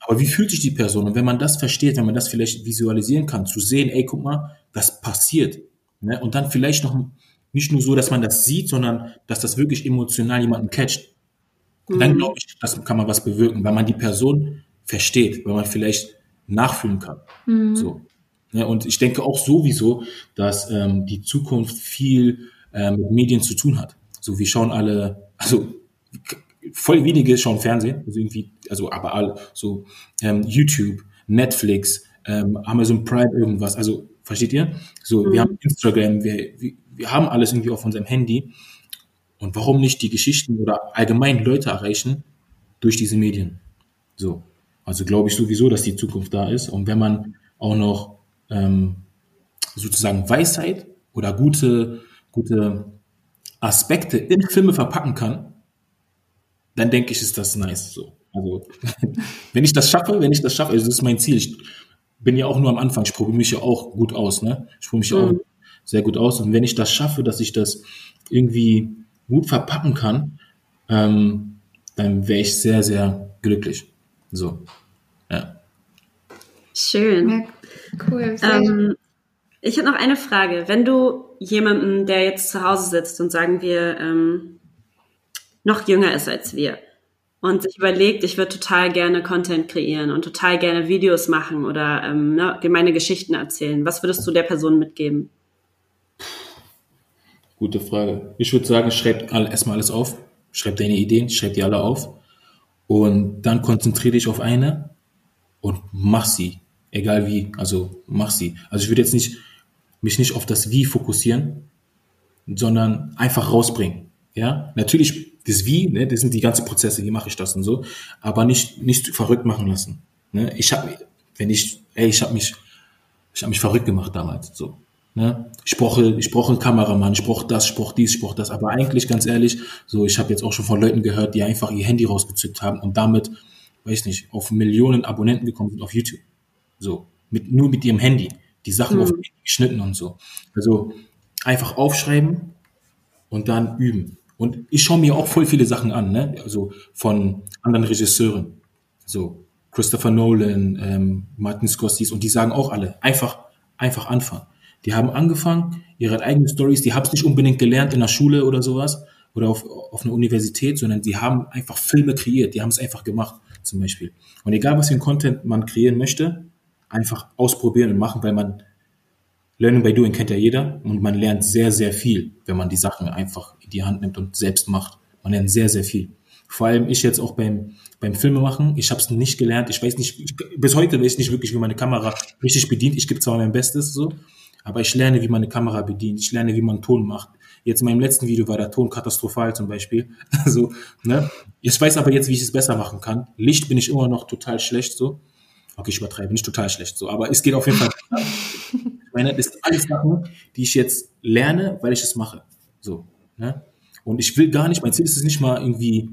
Speaker 4: Aber wie fühlt sich die Person? Und wenn man das versteht, wenn man das vielleicht visualisieren kann, zu sehen, ey, guck mal, das passiert. Ne? Und dann vielleicht noch nicht nur so, dass man das sieht, sondern dass das wirklich emotional jemanden catcht. Dann glaube ich, das kann man was bewirken, weil man die Person versteht, weil man vielleicht nachfühlen kann. So. Ja, und ich denke auch sowieso, dass ähm, die Zukunft viel ähm, mit Medien zu tun hat. So, wir schauen alle, also voll wenige schauen Fernsehen, also irgendwie, also aber alle, so ähm, YouTube, Netflix, ähm, Amazon Prime, irgendwas. Also versteht ihr? So, wir haben Instagram, wir, wir, wir haben alles irgendwie auf unserem Handy. Und warum nicht die Geschichten oder allgemein Leute erreichen durch diese Medien? So. Also glaube ich sowieso, dass die Zukunft da ist. Und wenn man auch noch ähm, sozusagen Weisheit oder gute, gute Aspekte in Filme verpacken kann, dann denke ich, ist das nice. So. Also, *laughs* wenn ich das schaffe, wenn ich das schaffe, also das ist mein Ziel. Ich bin ja auch nur am Anfang, ich probiere mich ja auch gut aus, ne? Ich probiere mich ja auch sehr gut aus. Und wenn ich das schaffe, dass ich das irgendwie gut verpacken kann, ähm, dann wäre ich sehr, sehr glücklich. So. Ja.
Speaker 1: Schön.
Speaker 2: Ja, cool.
Speaker 1: Ähm, ich habe noch eine Frage. Wenn du jemanden, der jetzt zu Hause sitzt und sagen wir ähm, noch jünger ist als wir und sich überlegt, ich würde total gerne Content kreieren und total gerne Videos machen oder ähm, ne, meine Geschichten erzählen, was würdest du der Person mitgeben?
Speaker 4: Gute Frage. Ich würde sagen, schreib all, erstmal alles auf. Schreib deine Ideen, schreib die alle auf. Und dann konzentriere dich auf eine und mach sie. Egal wie. Also mach sie. Also ich würde jetzt nicht, mich nicht auf das Wie fokussieren, sondern einfach rausbringen. Ja, natürlich das Wie, ne, das sind die ganzen Prozesse, wie mache ich das und so, aber nicht nicht verrückt machen lassen. Ne? Ich habe, wenn ich, ey, ich habe mich, ich habe mich verrückt gemacht damals. So, ne? Ich brauche, ich brauche einen Kameramann, ich brauche das, ich brauche dies, ich brauche das. Aber eigentlich, ganz ehrlich, so, ich habe jetzt auch schon von Leuten gehört, die einfach ihr Handy rausgezückt haben und damit, weiß nicht, auf Millionen Abonnenten gekommen sind auf YouTube. So, mit nur mit ihrem Handy, die Sachen auf Handy geschnitten und so. Also einfach aufschreiben und dann üben. Und ich schaue mir auch voll viele Sachen an, ne? Also von anderen Regisseuren. So Christopher Nolan, ähm, Martin Scorsese und die sagen auch alle, einfach, einfach anfangen. Die haben angefangen, ihre eigenen Stories, die haben es nicht unbedingt gelernt in der Schule oder sowas oder auf, auf einer Universität, sondern die haben einfach Filme kreiert, die haben es einfach gemacht, zum Beispiel. Und egal, was für ein Content man kreieren möchte, einfach ausprobieren und machen, weil man Learning by Doing kennt ja jeder und man lernt sehr, sehr viel, wenn man die Sachen einfach in die Hand nimmt und selbst macht. Man lernt sehr, sehr viel. Vor allem ich jetzt auch beim, beim Filme machen. Ich habe es nicht gelernt. Ich weiß nicht, ich, bis heute weiß ich nicht wirklich, wie meine Kamera richtig bedient. Ich gebe zwar mein Bestes so, aber ich lerne, wie man eine Kamera bedient. Ich lerne, wie man Ton macht. Jetzt in meinem letzten Video war der Ton katastrophal zum Beispiel. *laughs* so, ne? Ich weiß aber jetzt, wie ich es besser machen kann. Licht bin ich immer noch total schlecht so. Okay, ich übertreibe, nicht total schlecht so, aber es geht auf jeden Fall. *laughs* ich meine, das sind alles Sachen, die ich jetzt lerne, weil ich es mache. So, ne? Und ich will gar nicht, mein Ziel ist es nicht mal irgendwie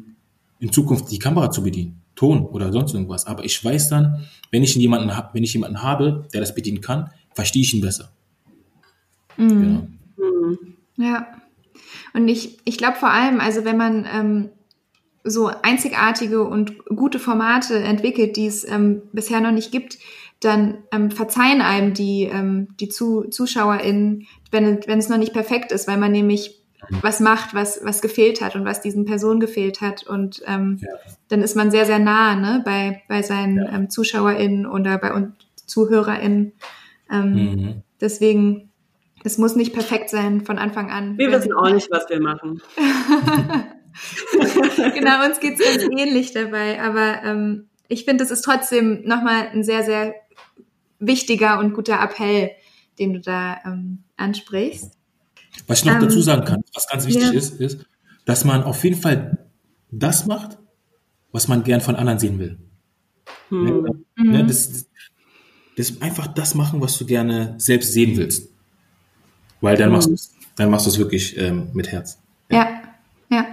Speaker 4: in Zukunft die Kamera zu bedienen, Ton oder sonst irgendwas. Aber ich weiß dann, wenn ich jemanden, wenn ich jemanden habe, der das bedienen kann, verstehe ich ihn besser. Genau.
Speaker 2: Ja. Und ich, ich glaube vor allem, also wenn man ähm, so einzigartige und gute Formate entwickelt, die es ähm, bisher noch nicht gibt, dann ähm, verzeihen einem die, ähm, die Zu ZuschauerInnen, wenn, wenn es noch nicht perfekt ist, weil man nämlich was macht, was, was gefehlt hat und was diesen Personen gefehlt hat. Und ähm,
Speaker 4: Ja.
Speaker 2: dann ist man sehr, sehr nah ne, bei, bei seinen
Speaker 4: Ja.
Speaker 2: ähm, ZuschauerInnen oder bei uns ZuhörerInnen. Ähm,
Speaker 4: Mhm.
Speaker 2: Deswegen, es muss nicht perfekt sein von Anfang an.
Speaker 1: Wir wissen auch nicht, was wir machen. *laughs* *laughs* *laughs*
Speaker 2: genau, uns geht's ganz ähnlich dabei. Aber ähm, ich finde, es ist trotzdem nochmal ein sehr, sehr wichtiger und guter Appell, den du da ähm, ansprichst.
Speaker 4: Was ich noch
Speaker 2: Ähm,
Speaker 4: dazu sagen kann, was ganz wichtig
Speaker 2: ja.
Speaker 4: ist, ist, dass man auf jeden Fall das macht, was man gern von anderen sehen will.
Speaker 1: Hm.
Speaker 4: Ne, das, das einfach das machen, was du gerne selbst sehen willst. Weil dann machst du es, dann machst du es wirklich ähm, mit Herz.
Speaker 2: Ja, ja.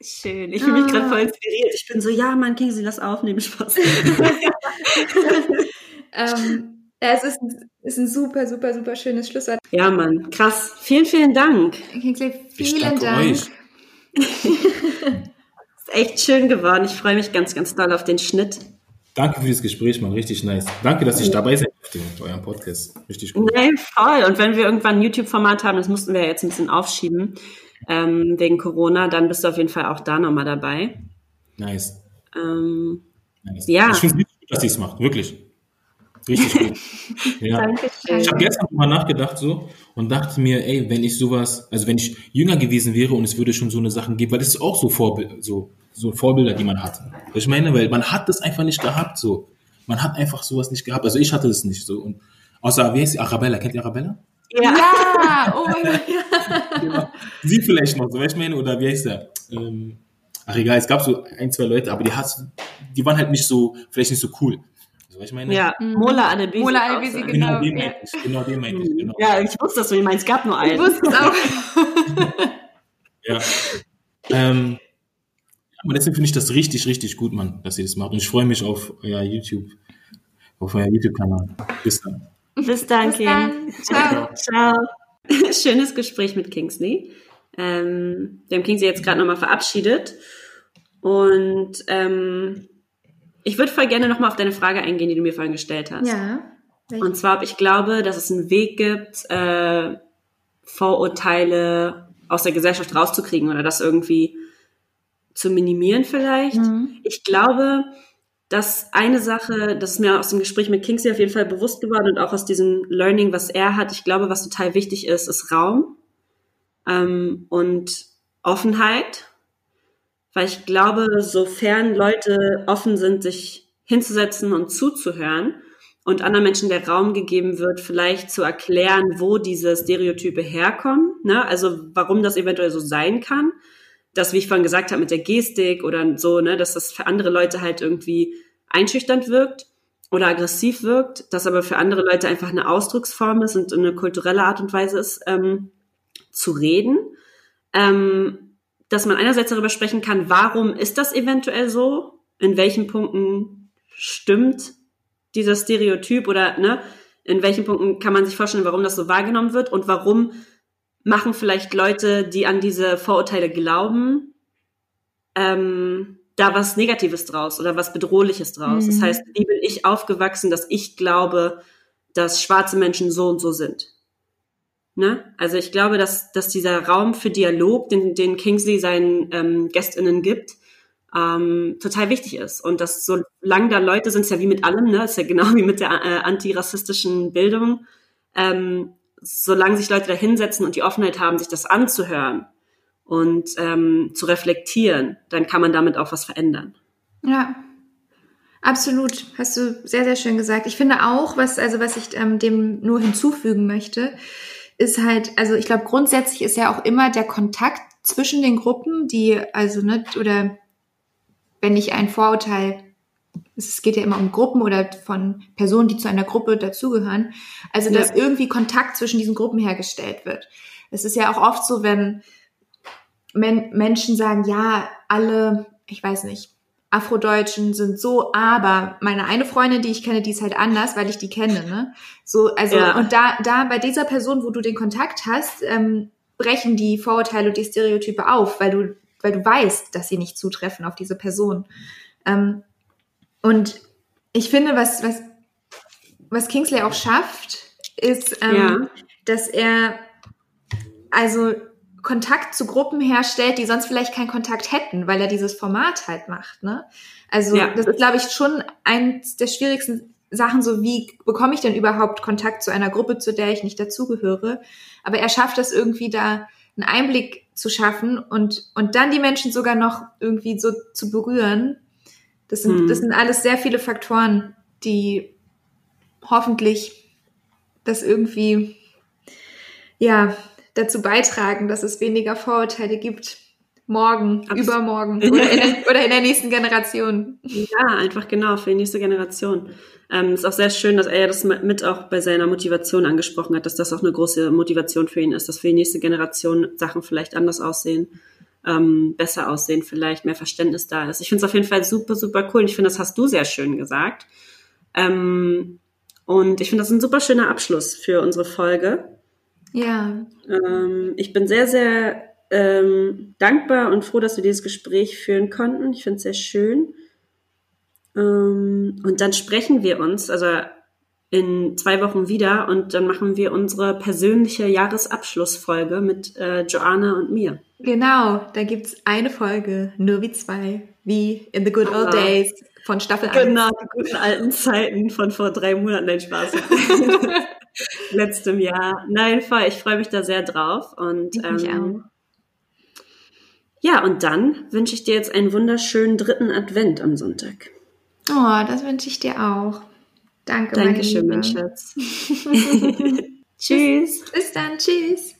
Speaker 1: Schön. Ich fühle mich gerade
Speaker 2: Ah.
Speaker 1: voll inspiriert. Ich bin so, ja, Mann, Kingsley, lass aufnehmen, Spaß. *laughs*
Speaker 2: Ähm, ja, es ist, ein- ist ein super, super, super schönes Schlusswort.
Speaker 1: ja, Mann, krass. Vielen, vielen Dank.
Speaker 2: Kingsley,
Speaker 4: Ich
Speaker 2: vielen
Speaker 4: danke
Speaker 2: Dank.
Speaker 4: euch. *laughs*
Speaker 1: Ist echt schön geworden. Ich freue mich ganz, ganz doll auf den Schnitt.
Speaker 4: Danke für das Gespräch, Mann. Richtig nice. Danke, dass ich dabei sein durfte mit eurem Podcast. Richtig gut.
Speaker 1: Nee, voll. Und wenn wir irgendwann ein YouTube-Format haben, das mussten wir ja jetzt ein bisschen aufschieben, ähm, wegen Corona, dann bist du auf jeden Fall auch da nochmal dabei.
Speaker 4: Nice.
Speaker 1: Ähm,
Speaker 4: nice.
Speaker 1: Ja.
Speaker 4: Ich finde es richtig gut, dass ihr es macht. Wirklich. Richtig gut. *laughs* Ja.
Speaker 1: Dankeschön.
Speaker 4: Ich habe gestern drüber nachgedacht so und dachte mir, ey, wenn ich sowas, also wenn ich jünger gewesen wäre und es würde schon so eine Sachen geben, weil das ist auch so Vorbild, so, so Vorbilder, die man hat. Ich meine, weil man hat das einfach nicht gehabt, so. Man hat einfach sowas nicht gehabt. Also ich hatte das nicht so. Und außer, wie heißt sie? Arabella. Kennt ihr Arabella?
Speaker 1: Ja.
Speaker 2: Ja, *laughs* oh mein Gott.
Speaker 4: Genau. Sie vielleicht noch, so, weißt du, meine, oder wie heißt der? Ähm, ach egal, es gab so ein, zwei Leute, aber die hast, die waren halt nicht so, vielleicht nicht so cool. So, du, meine?
Speaker 1: Ja, Mola Adebisi.
Speaker 2: Mola
Speaker 1: auch
Speaker 2: Adebisi,
Speaker 1: sein.
Speaker 4: Genau,
Speaker 2: Genau,
Speaker 4: den meinte ich. Genau, den meinte ich. Genau. *laughs*
Speaker 1: Ja, ich wusste, dass du ihn meinst. Es gab nur
Speaker 2: Ich
Speaker 1: einen.
Speaker 2: wusste es auch. *laughs*
Speaker 4: Ja. Ähm, aber deswegen finde ich das richtig, richtig gut, Mann, dass ihr das macht. Und ich freue mich auf euer YouTube, auf euer YouTube-Kanal. Bis dann.
Speaker 1: Bis dann,
Speaker 2: Bis dann. Ciao. *laughs*
Speaker 1: Ciao. Schönes Gespräch mit Kingsley. Ähm, wir haben Kingsley jetzt gerade nochmal verabschiedet. Und ähm, ich würde voll gerne nochmal auf deine Frage eingehen, die du mir vorhin gestellt hast.
Speaker 2: Ja.
Speaker 1: Und zwar, ob ich glaube, dass es einen Weg gibt, äh, Vorurteile aus der Gesellschaft rauszukriegen oder das irgendwie zu minimieren vielleicht.
Speaker 2: Mhm.
Speaker 1: Ich glaube, dass eine Sache, das ist mir aus dem Gespräch mit Kingsley auf jeden Fall bewusst geworden und auch aus diesem Learning, was er hat, ich glaube, was total wichtig ist, ist Raum ähm, und Offenheit. Weil ich glaube, sofern Leute offen sind, sich hinzusetzen und zuzuhören und anderen Menschen der Raum gegeben wird, vielleicht zu erklären, wo diese Stereotype herkommen, ne? also warum das eventuell so sein kann, dass, wie ich vorhin gesagt habe, mit der Gestik oder so, ne, dass das für andere Leute halt irgendwie einschüchternd wirkt oder aggressiv wirkt, das aber für andere Leute einfach eine Ausdrucksform ist und eine kulturelle Art und Weise ist, ähm, zu reden. Ähm, dass man einerseits darüber sprechen kann, warum ist das eventuell so? In welchen Punkten stimmt dieser Stereotyp oder ne, in welchen Punkten kann man sich vorstellen, warum das so wahrgenommen wird und warum machen vielleicht Leute, die an diese Vorurteile glauben, ähm, da was Negatives draus oder was Bedrohliches draus. Das
Speaker 2: Mhm.
Speaker 1: heißt, wie bin ich aufgewachsen, dass ich glaube, dass schwarze Menschen so und so sind? Ne? Also ich glaube, dass, dass dieser Raum für Dialog, den, den Kingsley seinen ähm, GästInnen gibt, ähm, total wichtig ist. Und dass solange da Leute sind, ist ja wie mit allem, ne? ist ja genau wie mit der äh, antirassistischen Bildung, ähm, solange sich Leute da hinsetzen und die Offenheit haben, sich das anzuhören und ähm, zu reflektieren, dann kann man damit auch was verändern.
Speaker 2: Ja, absolut. Hast du sehr, sehr schön gesagt. Ich finde auch, was, also was ich ähm, dem nur hinzufügen möchte, ist halt, also ich glaube, grundsätzlich ist ja auch immer der Kontakt zwischen den Gruppen, die, also, ne, oder wenn ich ein Vorurteil, es geht ja immer um Gruppen oder von Personen, die zu einer Gruppe dazugehören, also dass
Speaker 1: Ja.
Speaker 2: irgendwie Kontakt zwischen diesen Gruppen hergestellt wird. Es ist ja auch oft so, wenn Men Menschen sagen, ja, alle, ich weiß nicht, Afrodeutschen sind so, aber meine eine Freundin, die ich kenne, die ist halt anders, weil ich die kenne, ne? So, also,
Speaker 1: Ja.
Speaker 2: und da, da bei dieser Person, wo du den Kontakt hast, ähm, brechen die Vorurteile und die Stereotype auf, weil du, weil du weißt, dass sie nicht zutreffen auf diese Person. Ähm, und ich finde, was, was, was Kingsley auch schafft, ist, ähm,
Speaker 1: Ja.
Speaker 2: dass er also Kontakt zu Gruppen herstellt, die sonst vielleicht keinen Kontakt hätten, weil er dieses Format halt macht. Ne? Also
Speaker 1: Ja.
Speaker 2: das ist, glaube ich, schon eins der schwierigsten Sachen, so wie bekomme ich denn überhaupt Kontakt zu einer Gruppe, zu der ich nicht dazugehöre. Aber er schafft es irgendwie da einen Einblick zu schaffen und, und dann die Menschen sogar noch irgendwie so zu berühren. Das sind,
Speaker 1: Hm.
Speaker 2: das sind alles sehr viele Faktoren, die hoffentlich das irgendwie, ja, dazu beitragen, dass es weniger Vorurteile gibt. Morgen,
Speaker 1: Abs-
Speaker 2: übermorgen *laughs* oder in, der, oder in der nächsten Generation.
Speaker 1: Ja, einfach genau, für die nächste Generation. Ähm, ist auch sehr schön, dass er das mit auch bei seiner Motivation angesprochen hat, dass das auch eine große Motivation für ihn ist, dass für die nächste Generation Sachen vielleicht anders aussehen, ähm, besser aussehen, vielleicht mehr Verständnis da ist. Ich finde es auf jeden Fall super, super cool. Und ich finde, das hast du sehr schön gesagt. Ähm, und ich finde, das ist ein super schöner Abschluss für unsere Folge.
Speaker 2: Ja,
Speaker 1: Ähm, ich bin sehr, sehr ähm, dankbar und froh, dass wir dieses Gespräch führen konnten. Ich finde es sehr schön. Ähm, und dann sprechen wir uns, also in zwei Wochen wieder und dann machen wir unsere persönliche Jahresabschlussfolge mit äh, Joanna und mir.
Speaker 2: genau. Da gibt's eine Folge, nur wie zwei, wie in the good old days von Staffel 1.
Speaker 1: Genau, die guten alten Zeiten von vor drei Monaten, nein, Spaß. *laughs* Letztem Jahr. Nein, voll, ich freue mich da sehr drauf. Und ähm, ja, und dann wünsche ich dir jetzt einen wunderschönen dritten Advent am Sonntag.
Speaker 2: Oh, das wünsche ich dir auch. Danke,
Speaker 1: Dankeschön, mein. Schatz. *laughs* *laughs* Tschüss.
Speaker 2: Bis dann, tschüss.